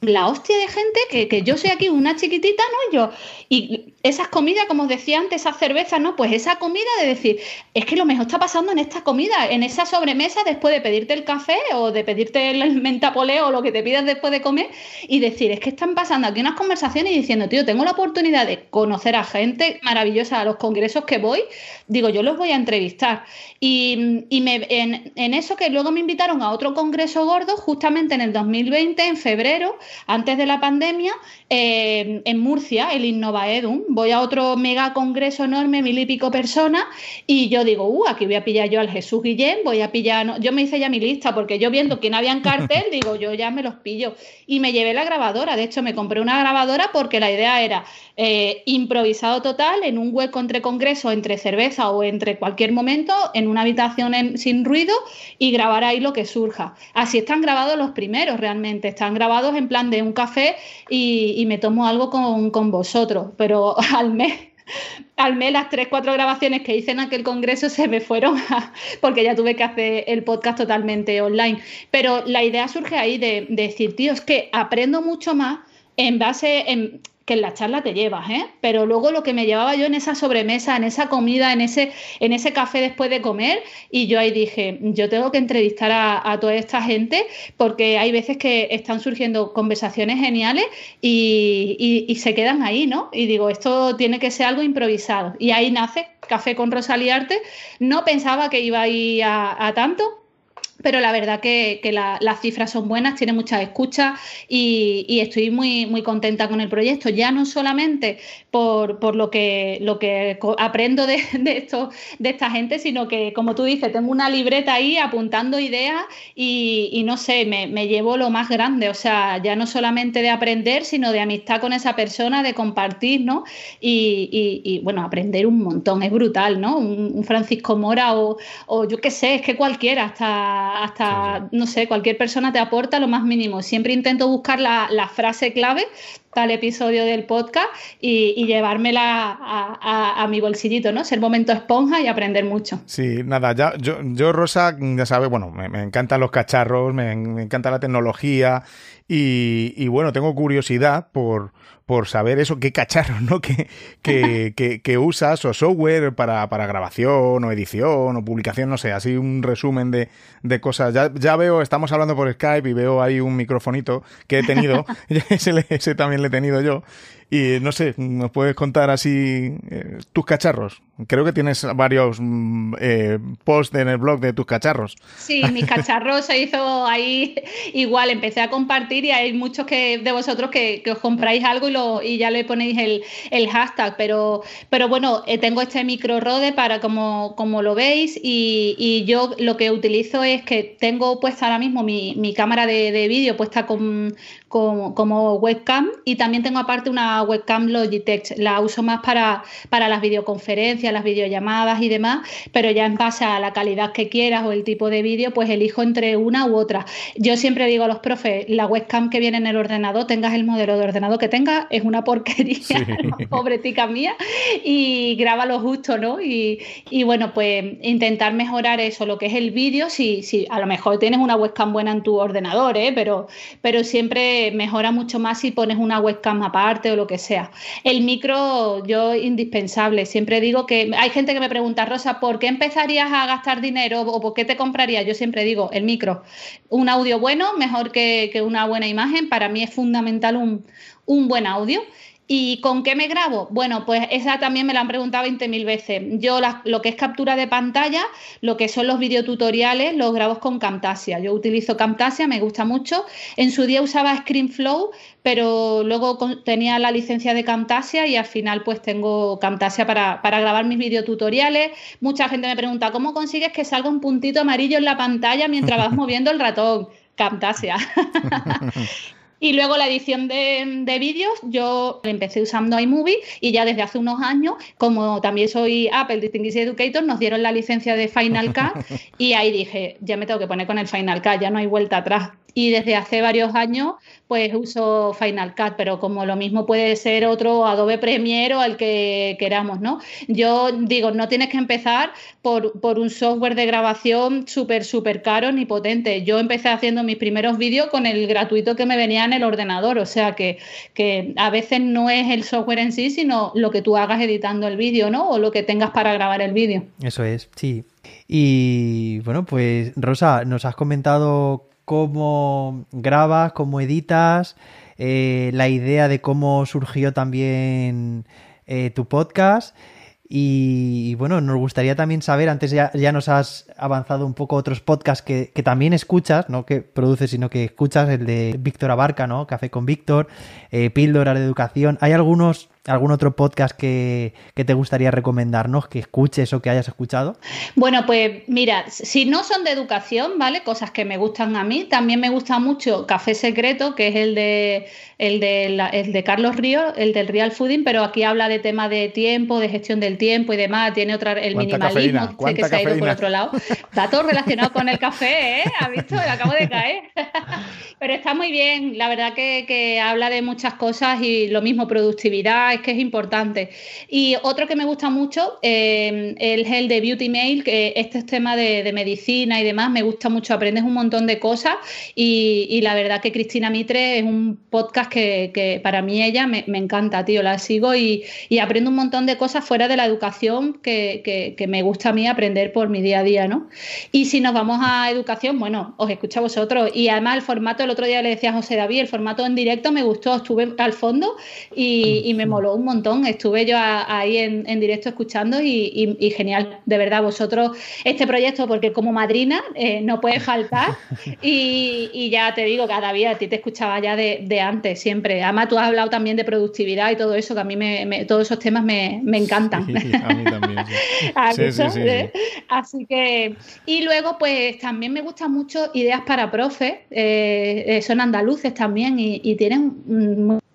la hostia de gente que, que, yo soy aquí una chiquitita, ¿no? Yo, y esas comidas, como os decía antes, esas cervezas, ¿no? Pues esa comida de decir, es que lo mejor está pasando en esta comida, en esa sobremesa después de pedirte el café o de pedirte el mentapoleo o lo que te pidas después de comer y decir, es que están pasando aquí unas conversaciones y diciendo, tío, tengo la oportunidad de conocer a gente maravillosa a los congresos que voy, digo, yo los voy a entrevistar. Y, en eso que luego me invitaron a otro congreso gordo, justamente en el 2020, en febrero, antes de la pandemia, eh, en Murcia, el Innovaedum. Voy a otro mega congreso enorme, mil y pico personas, y yo digo, uh, aquí voy a pillar yo al Jesús Guillén, voy a pillar. Yo me hice ya mi lista, porque yo viendo no había en cartel, digo, yo ya me los pillo. Y me llevé la grabadora. De hecho, me compré una grabadora porque la idea era eh, improvisado total, en un hueco entre congresos, entre cerveza o entre cualquier momento, en una habitación sin ruido y grabar ahí lo que surja. Así están grabados los primeros realmente. Están grabados en plan de un café y y me tomo algo con, vosotros, pero al mes al mes las tres, cuatro grabaciones que hice en aquel congreso se me fueron porque ya tuve que hacer el podcast totalmente online. Pero la idea surge ahí de, de decir, tío, es que aprendo mucho más en base, en, que en la charla te llevas, ¿eh? Pero luego lo que me llevaba yo en esa sobremesa, en esa comida, en ese, en ese café después de comer, y yo ahí dije, yo tengo que entrevistar a, toda esta gente porque hay veces que están surgiendo conversaciones geniales y, se quedan ahí, ¿no? Y digo, esto tiene que ser algo improvisado. Y ahí nace Café con Rosalía Arte. No pensaba que iba a ir a tanto, pero la verdad que, las cifras son buenas, tiene muchas escuchas y, estoy muy, muy contenta con el proyecto, ya no solamente por, lo, que, lo que aprendo de, esto, de esta gente, sino que, como tú dices, tengo una libreta ahí apuntando ideas y, no sé, me, llevo lo más grande, o sea, ya no solamente de aprender, sino de amistad con esa persona, de compartir, ¿no? Y, bueno, aprender un montón, es brutal, ¿no? Un, Francisco Mora o, o yo qué sé, es que cualquiera, hasta hasta, no sé, cualquier persona te aporta lo más mínimo. Siempre intento buscar la, frase clave tal episodio del podcast y, llevármela a, mi bolsillito, ¿no? Ser momento esponja y aprender mucho. Sí, nada, ya, yo, yo Rosa, ya sabes, bueno, me, encantan los cacharros, me, encanta la tecnología y, bueno, tengo curiosidad por, por saber eso, qué cacharros, ¿no? Que, que, usas o software para, grabación o edición o publicación, no sé, así un resumen de, cosas. Ya, ya, veo, estamos hablando por Skype y veo ahí un microfonito que he tenido, ese, ese también le he tenido yo. Y no sé, ¿nos puedes contar así eh, tus cacharros? Creo que tienes varios mm, eh, posts en el blog de tus cacharros. Sí, mis cacharros se hizo ahí igual, empecé a compartir y hay muchos que de vosotros que, os compráis algo y, lo, y ya le ponéis el, hashtag, pero, pero bueno, eh, tengo este micro rode para como, como lo veis y, yo lo que utilizo es que tengo puesta ahora mismo mi, cámara de, de vídeo puesta con, como webcam y también tengo aparte una webcam Logitech. La uso más para, para las videoconferencias, las videollamadas y demás, pero ya en base a la calidad que quieras o el tipo de vídeo, pues elijo entre una u otra. Yo siempre digo a los profes, la webcam que viene en el ordenador, tengas el modelo de ordenador que tengas, es una porquería, pobre tica mía, y grábalo justo, ¿no? Y, y, bueno, pues intentar mejorar eso, lo que es el vídeo, si, si a lo mejor tienes una webcam buena en tu ordenador, ¿eh? pero, pero siempre mejora mucho más si pones una webcam aparte o lo que sea. El micro, yo indispensable. Siempre digo que hay gente que me pregunta, Rosa, ¿por qué empezarías a gastar dinero o por qué te comprarías? Yo siempre digo, el micro. Un audio bueno, mejor que, una buena imagen. Para mí es fundamental un, un buen audio. ¿Y con qué me grabo? Bueno, pues esa también me la han preguntado 20.000 veces. Yo lo que es captura de pantalla, lo que son los videotutoriales, los grabo con Camtasia. Yo utilizo Camtasia, me gusta mucho. En su día usaba ScreenFlow, pero luego tenía la licencia de Camtasia y al final pues tengo Camtasia para, para grabar mis videotutoriales. Mucha gente me pregunta, ¿cómo consigues que salga un puntito amarillo en la pantalla mientras vas moviendo el ratón? Camtasia. Y luego la edición de, vídeos, yo empecé usando iMovie y ya desde hace unos años, como también soy Apple Distinguished Educator, nos dieron la licencia de Final Cut y ahí dije, ya me tengo que poner con el Final Cut, ya no hay vuelta atrás y desde hace varios años pues uso Final Cut, pero como lo mismo puede ser otro Adobe Premiere o el que queramos, ¿no? Yo digo, no tienes que empezar por, un software de grabación súper, súper caro ni potente. Yo empecé haciendo mis primeros vídeos con el gratuito que me venía en el ordenador, o sea que, que a veces no es el software en sí, sino lo que tú hagas editando el vídeo, ¿no? O lo que tengas para grabar el vídeo. Eso es, sí. Y bueno, pues Rosa, nos has comentado cómo grabas, cómo editas, eh, la idea de cómo surgió también eh, tu podcast. Y, bueno, nos gustaría también saber, antes ya, nos has avanzado un poco otros podcasts que, también escuchas, no que produces, sino que escuchas, el de Víctor Abarca, ¿no? Café con Víctor, eh, de Educación. ¿Hay algunos ¿Algún otro podcast que, te gustaría recomendarnos, que escuches o que hayas escuchado? Bueno, pues mira, si no son de educación, ¿vale? Cosas que me gustan a mí. También me gusta mucho Café Secreto, que es el de, el de, de Carlos Río, el del Real Fooding, pero aquí habla de tema de tiempo, de gestión del tiempo y demás. Tiene otra, el minimalismo, sé que se ha ido por otro lado. Está todo relacionado con el café, ¿eh? ¿Has visto? Le acabo de caer. pero está muy bien. La verdad que, que habla de muchas cosas y lo mismo, productividad que es importante. Y otro que me gusta mucho eh, el de Beauty Mail, que este es tema de, medicina y demás, me gusta mucho, aprendes un montón de cosas y, la verdad que Cristina Mitre es un podcast que, para mí ella me, encanta, tío, la sigo y, aprendo un montón de cosas fuera de la educación que, me gusta a mí aprender por mi día a día, ¿no? Y si nos vamos a educación, bueno, os escucho a vosotros y además el formato, el otro día le decía a José David, el formato en directo me gustó, estuve al fondo y, y me moló un montón. Estuve yo ahí en, directo escuchando y, genial, de verdad, vosotros, este proyecto, porque como madrina eh, no puede faltar. Y, ya te digo, cada día a ti te escuchaba ya de, antes, siempre. Además, tú has hablado también de productividad y todo eso, que a mí me, todos esos temas me, encantan. a mí también. Así que, y luego, pues también me gustan mucho ideas para profes, eh, eh, son andaluces también y, y tienen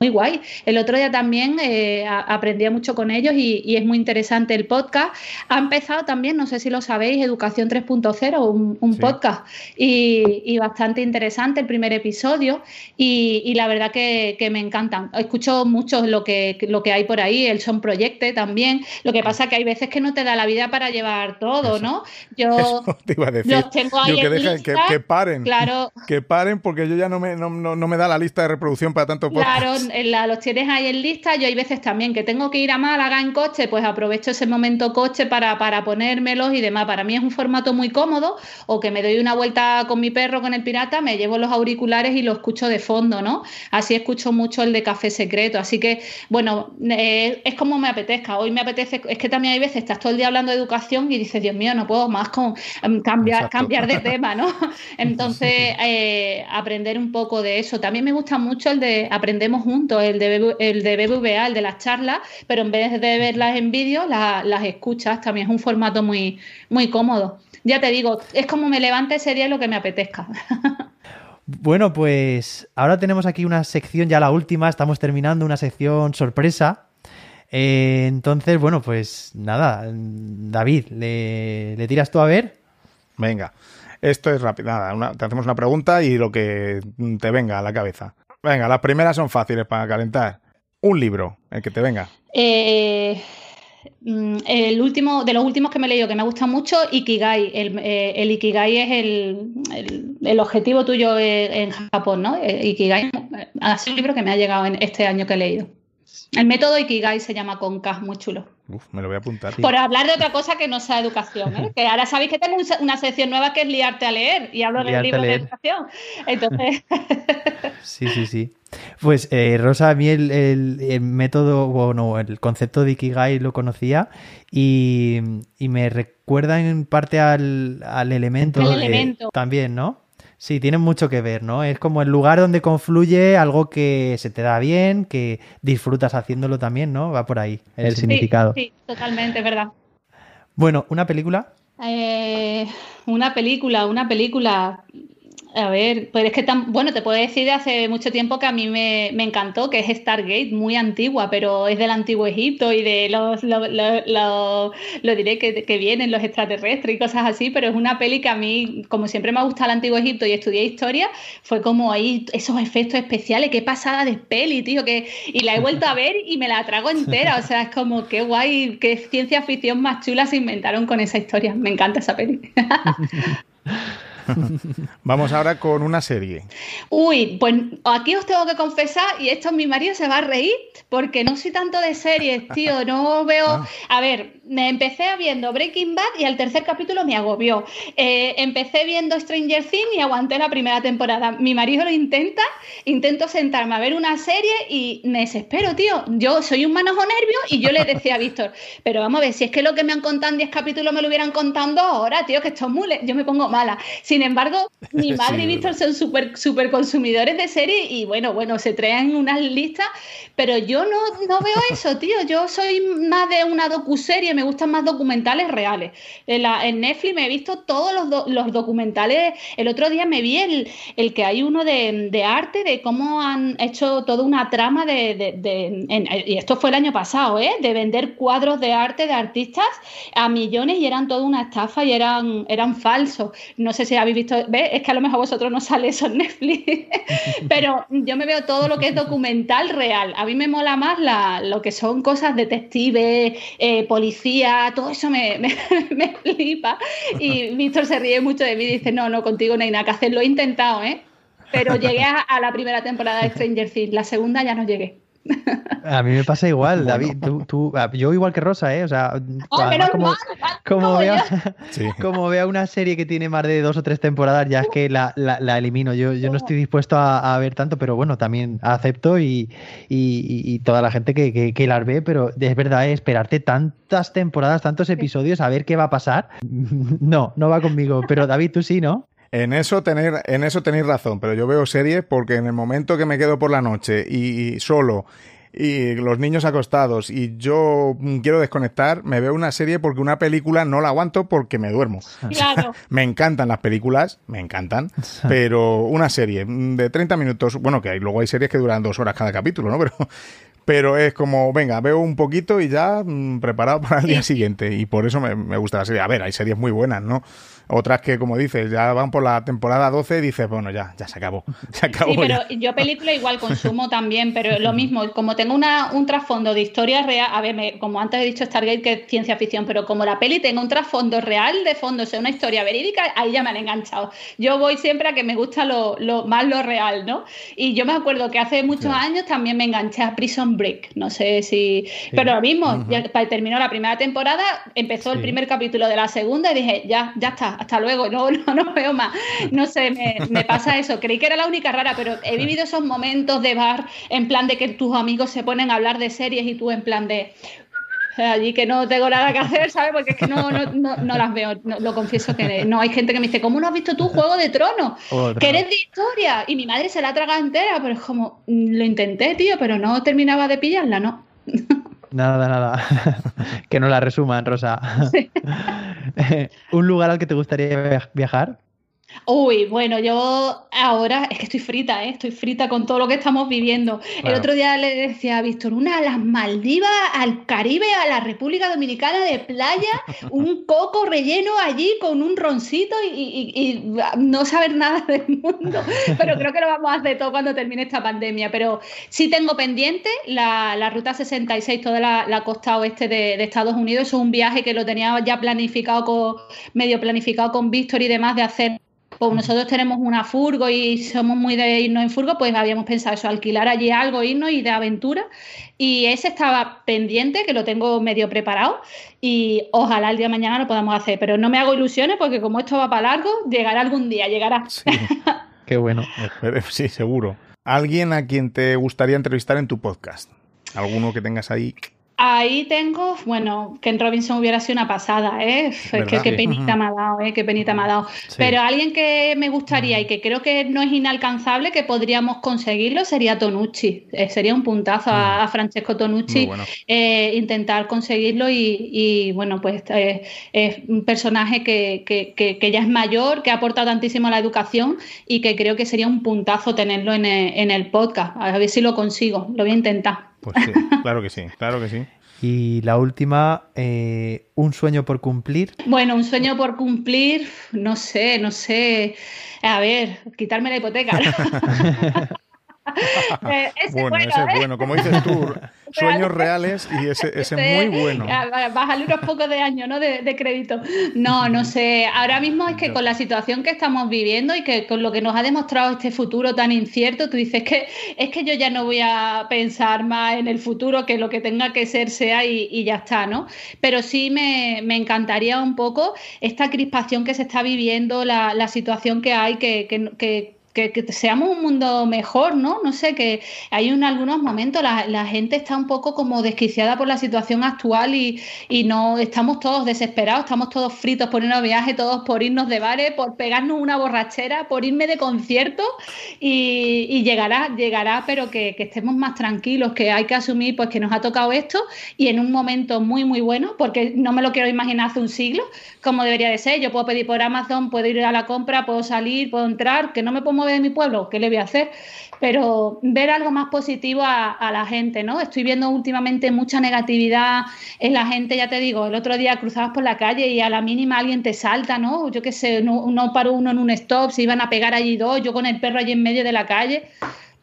muy guay. El otro día también eh, aprendía mucho con ellos y, es muy interesante el podcast. Ha empezado también, no sé si lo sabéis, Educación 3.0, un, un podcast y, bastante interesante el primer episodio y, la verdad que, me encantan. Escucho mucho lo que, lo que hay por ahí, el Son Proyecte también. Lo que pasa que hay veces que no te da la vida para llevar todo, ¿no? Yo te iba a decir. los tengo ahí que, que, paren. Claro. Que paren porque yo ya no me, no, no me da la lista de reproducción para tanto podcast. Claro, los tienes ahí en lista. Yo hay veces también que tengo que ir a Málaga en coche, pues aprovecho ese momento coche para, para ponérmelos y demás. Para mí es un formato muy cómodo o que me doy una vuelta con mi perro, con el pirata, me llevo los auriculares y lo escucho de fondo, ¿no? Así escucho mucho el de Café Secreto. Así que, bueno, eh, es como me apetezca. Hoy me apetece, es que también hay veces, estás todo el día hablando de educación y dices, Dios mío, no puedo más con em, cambiar, cambiar de tema, ¿no? Entonces, eh, aprender un poco de eso. También me gusta mucho el de aprendemos juntos el de, el de BBVA, de las charlas, pero en vez de verlas en vídeo, las escuchas. También es un formato muy, muy cómodo. Ya te digo, es como me levante ese día lo que me apetezca. Bueno, pues ahora tenemos aquí una sección, ya la última, estamos terminando una sección sorpresa. Eh, entonces, bueno, pues nada, David, ¿le, ¿le, tiras tú a ver? Venga, esto es rápido. Nada, te hacemos una pregunta y lo que te venga a la cabeza. Venga, las primeras son fáciles para calentar. Un libro, el que te venga. Eh, mm, el último, de los últimos que me he leído que me gusta mucho, Ikigai. El, eh, Ikigai es el, objetivo tuyo en Japón, ¿no? Eh, Ikigai ha sido un libro que me ha llegado en este año que he leído. El método Ikigai se llama Conca, muy chulo. Uf, me lo voy a apuntar. Por hablar de otra cosa que no sea educación, ¿eh? que ahora sabéis que tengo una sección nueva que es liarte a leer y hablo del libro de educación. Entonces. sí, sí, sí. Pues eh, Rosa, a mí el, método, bueno, el concepto de Ikigai lo conocía y, me recuerda en parte al, elemento, elemento. también, ¿no? Sí, tiene mucho que ver, ¿no? Es como el lugar donde confluye algo que se te da bien, que disfrutas haciéndolo también, ¿no? Va por ahí el significado. Sí, totalmente, verdad. Bueno, ¿una película? Eh, una película, una película. A ver, pues es que tan, bueno, te puedo decir de hace mucho tiempo que a mí me, encantó, que es Stargate, muy antigua, pero es del antiguo Egipto y de los, lo, lo, diré que, que, vienen los extraterrestres y cosas así, pero es una peli que a mí, como siempre me ha gustado el antiguo Egipto y estudié historia, fue como ahí esos efectos especiales, qué pasada de peli, tío, que, y la he vuelto a ver y me la trago entera, o sea, es como qué guay, qué ciencia ficción más chula se inventaron con esa historia, me encanta esa peli. Vamos ahora con una serie. Uy, pues aquí os tengo que confesar, y esto mi marido se va a reír, porque no soy tanto de series, tío. No veo. Ah. A ver, me empecé viendo Breaking Bad y al tercer capítulo me agobió. Eh, empecé viendo Stranger Things y aguanté la primera temporada. Mi marido lo intenta, intento sentarme a ver una serie y me desespero, tío. Yo soy un manojo nervio y yo le decía a Víctor, pero vamos a ver, si es que lo que me han contado en 10 capítulos me lo hubieran contado ahora, tío, que esto es muy. Yo me pongo mala. Sin embargo, mi madre y Víctor son súper super consumidores de series y bueno, bueno, se traen unas listas, pero yo no, no veo eso, tío. Yo soy más de una docuserie, me gustan más documentales reales. En, Netflix me he visto todos los, los, documentales. El otro día me vi el, el que hay uno de, de, arte, de cómo han hecho toda una trama de. de, y esto fue el año pasado, ¿eh? De vender cuadros de arte de artistas a millones y eran toda una estafa y eran, eran falsos. No sé si habéis visto. ¿ves? Es que a lo mejor vosotros no sale eso en Netflix. Pero yo me veo todo lo que es documental real. A mí me mola más la, lo que son cosas detectives, eh, todo eso me, me, flipa. Y Víctor se ríe mucho de mí y dice, no, no, contigo no hay nada que hacer. Lo he intentado, ¿eh? Pero llegué a la primera temporada de Stranger Things. La segunda ya no llegué. A mí me pasa igual, David. Tú, yo igual que Rosa, ¿eh? O sea, como, como, vea, una serie que tiene más de dos o tres temporadas, ya es que la, elimino. Yo, yo no estoy dispuesto a, ver tanto, pero bueno, también acepto y, toda la gente que, que, las ve, pero es verdad, ¿eh? esperarte tantas temporadas, tantos episodios, a ver qué va a pasar. No, no va conmigo. Pero David, tú sí, ¿no? En eso, tener, en eso tenéis razón, pero yo veo series porque en el momento que me quedo por la noche y, solo y los niños acostados y yo quiero desconectar, me veo una serie porque una película no la aguanto porque me duermo. Claro. me encantan las películas, me encantan, pero una serie de 30 minutos, bueno, que hay, luego hay series que duran dos horas cada capítulo, ¿no? Pero, pero es como, venga, veo un poquito y ya mm, preparado para el día siguiente y por eso me, me gusta la serie. A ver, hay series muy buenas, ¿no? Otras que, como dices, ya van por la temporada 12 y dices, bueno, ya, ya se acabó. Se acabó sí, pero yo película igual consumo también, pero lo mismo, como tengo una, un trasfondo de historia real, a ver, como antes he dicho Stargate que es ciencia ficción, pero como la peli tengo un trasfondo real de fondo, o sea, una historia verídica, ahí ya me han enganchado. Yo voy siempre a que me gusta lo, lo más lo real, ¿no? Y yo me acuerdo que hace muchos años también me enganché a Prison Break, no sé si... Pero lo mismo, ya terminó la primera temporada, empezó el primer capítulo de la segunda y dije, ya, ya está, hasta luego, no, no, no veo más. No sé, me, pasa eso. Creí que era la única rara, pero he vivido esos momentos de bar en plan de que tus amigos se ponen a hablar de series y tú en plan de allí que no tengo nada que hacer, ¿sabes? Porque es que no, no, las veo, lo confieso que no. Hay gente que me dice, ¿cómo no has visto tu Juego de Tronos? Que eres de historia. Y mi madre se la traga entera, pero es como, lo intenté, tío, pero no terminaba de pillarla, ¿no? Nada, nada. que no la resuman, Rosa. ¿Un lugar al que te gustaría viajar? Uy, bueno, yo ahora es que estoy frita, ¿eh? estoy frita con todo lo que estamos viviendo. El otro día le decía a Víctor, una a las Maldivas, al Caribe, a la República Dominicana de playa, un coco relleno allí con un roncito y, no saber nada del mundo. Pero creo que lo vamos a hacer todo cuando termine esta pandemia. Pero sí tengo pendiente la, Ruta 66, toda la, costa oeste de, de, Estados Unidos. Es un viaje que lo tenía ya planificado, con, medio planificado con Víctor y demás de hacer como nosotros tenemos una furgo y somos muy de irnos en furgo, pues habíamos pensado eso, alquilar allí algo, irnos y de aventura. Y ese estaba pendiente, que lo tengo medio preparado y ojalá el día de mañana lo podamos hacer. Pero no me hago ilusiones porque como esto va para largo, llegará algún día, llegará. Qué bueno. Sí, seguro. alguien a quien te gustaría entrevistar en tu podcast. ¿Alguno que tengas ahí? Ahí tengo, bueno, Ken Robinson hubiera sido una pasada, ¿eh? Es que qué penita me ha dado, ¿eh? Qué penita me ha dado. Pero alguien que me gustaría y que creo que no es inalcanzable, que podríamos conseguirlo, sería Tonucci. Eh, sería un puntazo a, Francesco Tonucci eh, intentar conseguirlo y, bueno, pues eh, es un personaje que, que, ya es mayor, que ha aportado tantísimo a la educación y que creo que sería un puntazo tenerlo en en el podcast. A ver si lo consigo, lo voy a intentar. Pues sí, claro que sí, claro que sí. Y la última, eh, un sueño por cumplir. Bueno, un sueño por cumplir, no sé, no sé. A ver, quitarme la hipoteca. Eh, bueno, ese es ¿eh? bueno, como dices tú, sueños reales y ese, ese muy bueno. Bájale unos pocos de años, ¿no? De, crédito. No, no sé. Ahora mismo es que con la situación que estamos viviendo y que con lo que nos ha demostrado este futuro tan incierto, tú dices que es que yo ya no voy a pensar más en el futuro, que lo que tenga que ser sea y, ya está, ¿no? Pero sí me, encantaría un poco esta crispación que se está viviendo, la, situación que hay, que, que que, seamos un mundo mejor, ¿no? No sé, que hay en algunos momentos la, gente está un poco como desquiciada por la situación actual y, no estamos todos desesperados, estamos todos fritos por irnos a viaje, todos por irnos de bares, por pegarnos una borrachera, por irme de concierto y, llegará, llegará, pero que, que, estemos más tranquilos, que hay que asumir pues que nos ha tocado esto y en un momento muy, muy bueno, porque no me lo quiero imaginar hace un siglo, como debería de ser. Yo puedo pedir por Amazon, puedo ir a la compra, puedo salir, puedo entrar, que no me pongo de mi pueblo, ¿qué le voy a hacer? Pero ver algo más positivo a, la gente, ¿no? Estoy viendo últimamente mucha negatividad en la gente, ya te digo, el otro día cruzabas por la calle y a la mínima alguien te salta, ¿no? Yo qué sé, no, no paró uno en un stop, se iban a pegar allí dos, yo con el perro allí en medio de la calle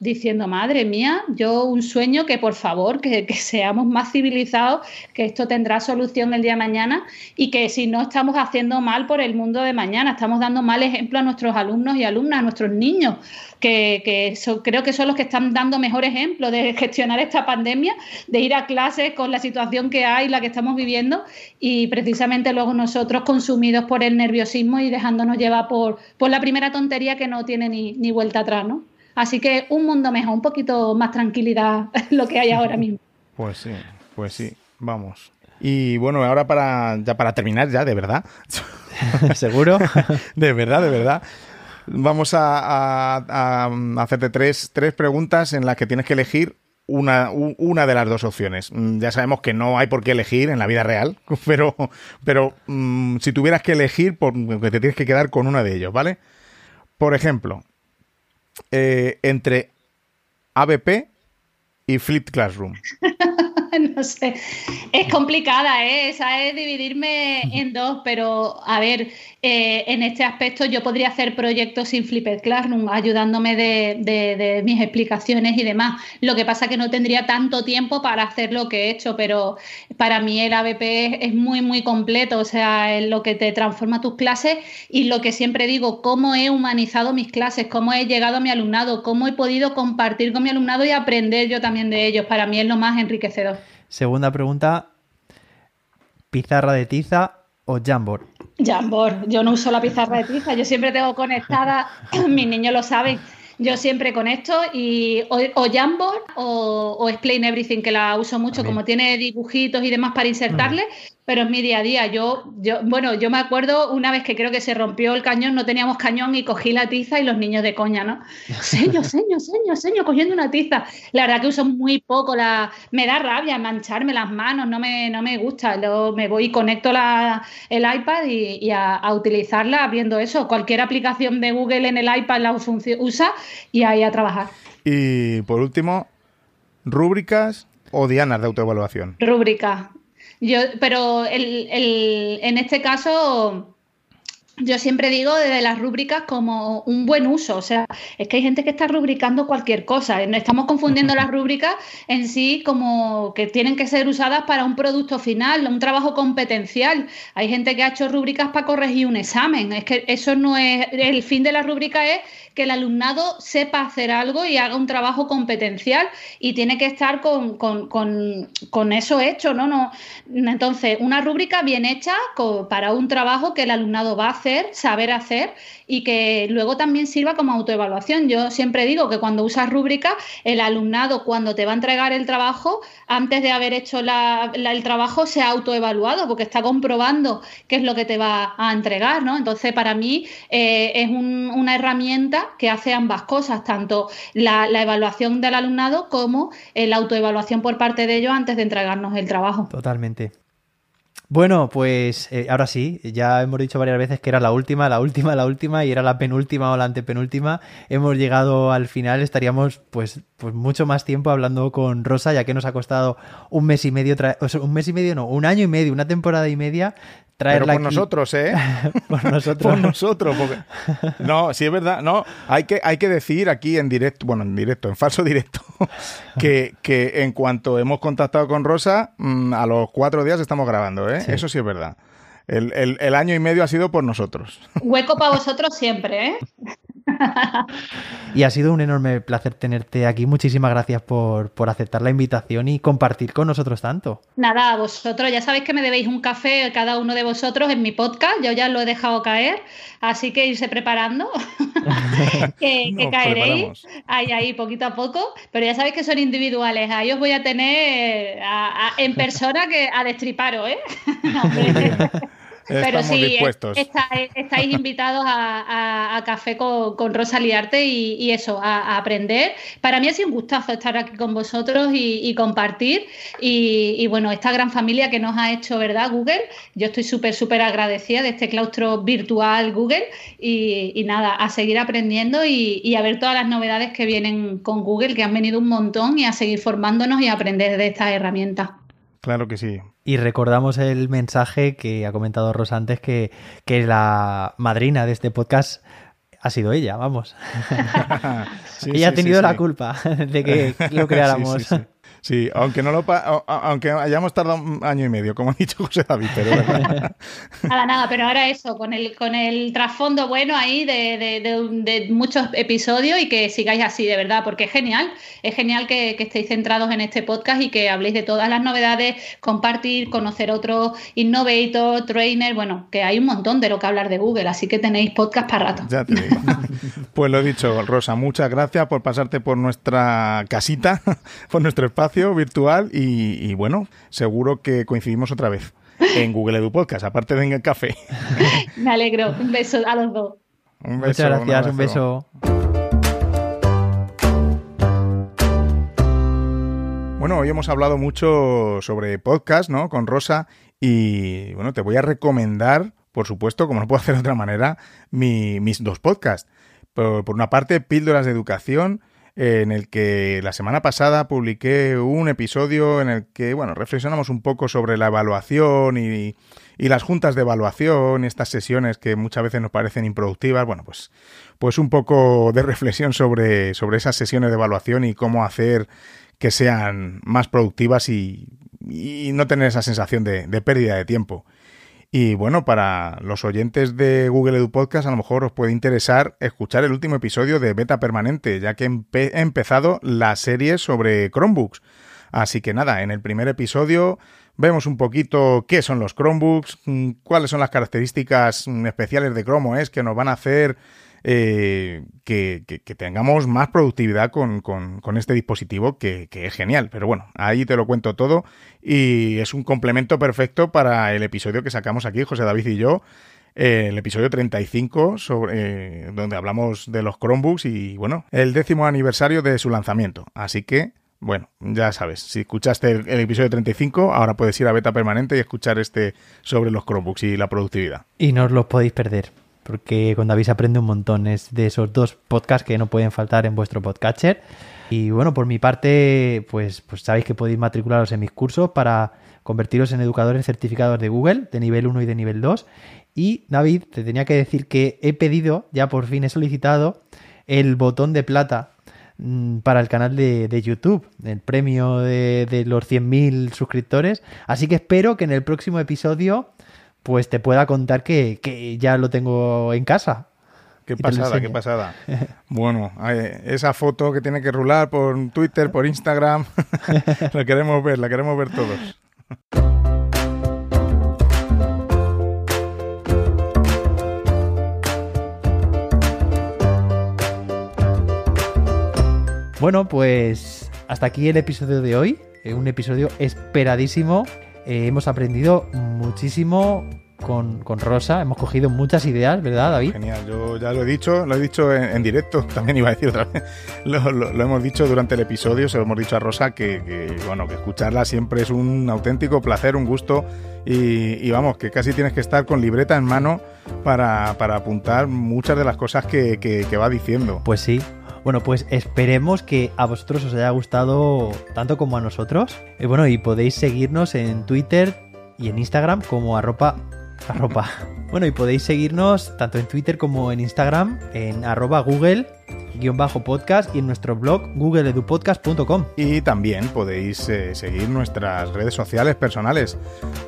diciendo, madre mía, yo un sueño que por favor, que, seamos más civilizados, que esto tendrá solución el día de mañana y que si no estamos haciendo mal por el mundo de mañana, estamos dando mal ejemplo a nuestros alumnos y alumnas, a nuestros niños, que, creo que son los que están dando mejor ejemplo de gestionar esta pandemia, de ir a clases con la situación que hay, la que estamos viviendo y precisamente luego nosotros consumidos por el nerviosismo y dejándonos llevar por, por la primera tontería que no tiene ni, ni vuelta atrás, ¿no? Así que un mundo mejor, un poquito más tranquilidad lo que hay ahora mismo. Pues sí, pues sí, vamos. Y bueno, ahora para ya para terminar ya, de verdad. ¿Seguro? de verdad, de verdad. Vamos a, hacerte tres, tres, preguntas en las que tienes que elegir una, una, de las dos opciones. Mm, ya sabemos que no hay por qué elegir en la vida real, pero, pero mm, si tuvieras que elegir, te tienes que quedar con una de ellos, ¿vale? Por ejemplo, eh, entre ABP y Flip Classroom? no sé. Es complicada, ¿eh? Esa es dividirme en dos, pero a ver, eh, en este aspecto yo podría hacer proyectos sin Flipped Classroom, ayudándome de, mis explicaciones y demás. Lo que pasa es que no tendría tanto tiempo para hacer lo que he hecho, pero para mí el ABP es muy, muy completo, o sea, es lo que te transforma tus clases y lo que siempre digo, cómo he humanizado mis clases, cómo he llegado a mi alumnado, cómo he podido compartir con mi alumnado y aprender yo también de ellos. Para mí es lo más enriquecedor. Segunda pregunta, ¿pizarra de tiza o Jamboard? Jamboard, yo no uso la pizarra de tiza, yo siempre tengo conectada, mis niños lo saben, yo siempre con esto y o, Jamboard o, Explain Everything, que la uso mucho, como tiene dibujitos y demás para insertarle, pero es mi día a día. Yo, yo, bueno, yo me acuerdo una vez que creo que se rompió el cañón, no teníamos cañón y cogí la tiza y los niños de coña, ¿no? Seño, seño, seño, seño, cogiendo una tiza. La verdad que uso muy poco, la, me da rabia mancharme las manos, no me, no me gusta. Luego me voy y conecto la, el iPad y, a, utilizarla viendo eso. Cualquier aplicación de Google en el iPad la usa y ahí a trabajar. Y por último, rúbricas o dianas de autoevaluación. Rúbrica. Yo, pero el, el, en este caso yo siempre digo desde las rúbricas como un buen uso, o sea, es que hay gente que está rubricando cualquier cosa, estamos confundiendo las rúbricas en sí como que tienen que ser usadas para un producto final, un trabajo competencial. Hay gente que ha hecho rúbricas para corregir un examen, es que eso no es, el fin de la rúbrica es que el alumnado sepa hacer algo y haga un trabajo competencial y tiene que estar con, con, eso hecho, ¿no? no Entonces, una rúbrica bien hecha para un trabajo que el alumnado va a hacer saber hacer y que luego también sirva como autoevaluación. Yo siempre digo que cuando usas rúbrica, el alumnado cuando te va a entregar el trabajo, antes de haber hecho el trabajo, se ha autoevaluado porque está comprobando qué es lo que te va a entregar, ¿no? Entonces, para mí eh, es una herramienta que hace ambas cosas, tanto la, evaluación del alumnado como la autoevaluación por parte de ellos antes de entregarnos el trabajo. Totalmente. Bueno, pues eh, ahora sí, ya hemos dicho varias veces que era la última, la última, la última y era la penúltima o la antepenúltima. Hemos llegado al final, estaríamos pues, pues mucho más tiempo hablando con Rosa, ya que nos ha costado un mes y medio, un mes y medio no, un año y medio, una temporada y media pero por nosotros, ¿eh? por nosotros. por nosotros. No, sí es verdad. No, hay que, hay que decir aquí en directo, bueno, en directo, en falso directo, que, que en cuanto hemos contactado con Rosa, mm, a los cuatro días estamos grabando, ¿eh? Eso sí es verdad. El, el, el, año y medio ha sido por nosotros. Hueco para vosotros siempre, ¿eh? y ha sido un enorme placer tenerte aquí. Muchísimas gracias por, aceptar la invitación y compartir con nosotros tanto. Nada, vosotros ya sabéis que me debéis un café cada uno de vosotros en mi podcast. Yo ya lo he dejado caer, así que irse preparando, que, caeréis ahí, ahí, poquito a poco. Pero ya sabéis que son individuales. Ahí os voy a tener en persona que a destriparos, ¿eh? Pero sí, estáis invitados a, café con, Rosa Liarte y, eso, a, aprender. Para mí ha sido un gustazo estar aquí con vosotros y, compartir. Y, bueno, esta gran familia que nos ha hecho, ¿verdad? Google. Yo estoy súper, súper agradecida de este claustro virtual Google. Y, nada, a seguir aprendiendo y, a ver todas las novedades que vienen con Google, que han venido un montón, y a seguir formándonos y aprender de estas herramientas. Claro que sí. Y recordamos el mensaje que ha comentado Rosa antes, que, que la madrina de este podcast ha sido ella, vamos. ella ha tenido la culpa de que lo creáramos. Sí, aunque no lo aunque hayamos tardado un año y medio, como ha dicho José David, pero nada, nada, pero ahora eso, con el, con el trasfondo bueno ahí de, muchos episodios y que sigáis así, de verdad, porque es genial, es genial que, estéis centrados en este podcast y que habléis de todas las novedades, compartir, conocer otros innovator, trainer, bueno, que hay un montón de lo que hablar de Google, así que tenéis podcast para rato. Ya te digo. Pues lo he dicho, Rosa, muchas gracias por pasarte por nuestra casita, por nuestro espacio virtual y, bueno, seguro que coincidimos otra vez en Google Edu Podcast, aparte de en el café. Me alegro. Un beso a los dos. Un beso, Muchas gracias, un, beso. Bueno, hoy hemos hablado mucho sobre podcast, ¿no? Con Rosa y bueno, te voy a recomendar, por supuesto, como no puedo hacer de otra manera, mis dos podcasts. Por, por, una parte, Píldoras de Educación, en el que la semana pasada publiqué un episodio en el que, bueno, reflexionamos un poco sobre la evaluación y, las juntas de evaluación y estas sesiones que muchas veces nos parecen improductivas. Bueno, pues, pues un poco de reflexión sobre, sobre esas sesiones de evaluación y cómo hacer que sean más productivas y, no tener esa sensación de pérdida de tiempo. Y bueno, para los oyentes de Google Edu Podcast, a lo mejor os puede interesar escuchar el último episodio de Beta Permanente, ya que he empezado la serie sobre Chromebooks. Así que nada, en el primer episodio vemos un poquito qué son los Chromebooks, mm, cuáles son las características mm, especiales de Chrome OS que nos van a hacer eh, que, tengamos más productividad con, este dispositivo que, es genial. Pero bueno, ahí te lo cuento todo y es un complemento perfecto para el episodio que sacamos aquí, José David y yo. Eh, el episodio 35, sobre, eh, donde hablamos de los Chromebooks y, bueno, el décimo aniversario de su lanzamiento. Así que, bueno, ya sabes, si escuchaste el, el, episodio 35, ahora puedes ir a beta permanente y escuchar este sobre los Chromebooks y la productividad. Y no os los podéis perder porque con David se aprende un montón. Es de esos dos podcasts que no pueden faltar en vuestro podcatcher. Y bueno, por mi parte, pues, pues sabéis que podéis matricularos en mis cursos para convertiros en educadores certificados de Google, de nivel 1 y de nivel 2. Y David, te tenía que decir que he pedido, ya por fin he solicitado, el botón de plata mm, para el canal de, YouTube, el premio de, de los 100.000 suscriptores. Así que espero que en el próximo episodio pues te pueda contar que, que ya lo tengo en casa. Qué pasada, qué pasada. Bueno, esa foto que tiene que rular por Twitter, por Instagram, la queremos ver, la queremos ver todos. Bueno, pues hasta aquí el episodio de hoy. Eh, un episodio esperadísimo. Eh, hemos aprendido muchísimo con, Rosa. Hemos cogido muchas ideas, ¿verdad, David? Genial, yo ya lo he dicho, lo he dicho en, directo, también iba a decir otra vez. Lo, hemos dicho durante el episodio, se lo hemos dicho a Rosa que, bueno, que escucharla siempre es un auténtico placer, un gusto. Y, vamos, que casi tienes que estar con libreta en mano para, apuntar muchas de las cosas que, que va diciendo. Pues sí, bueno, pues esperemos que a vosotros os haya gustado tanto como a nosotros. Y bueno, y podéis seguirnos en Twitter y en Instagram como arroba arroba. Bueno, y podéis seguirnos tanto en Twitter como en Instagram en arroba google podcast y en nuestro blog googleedupodcast.com. Y también podéis eh, seguir nuestras redes sociales personales.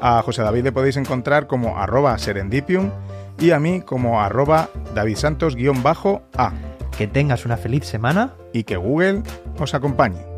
A José David le podéis encontrar como arroba serendipium y a mí como arroba davidsantos-a. Que tengas una feliz semana y que Google os acompañe.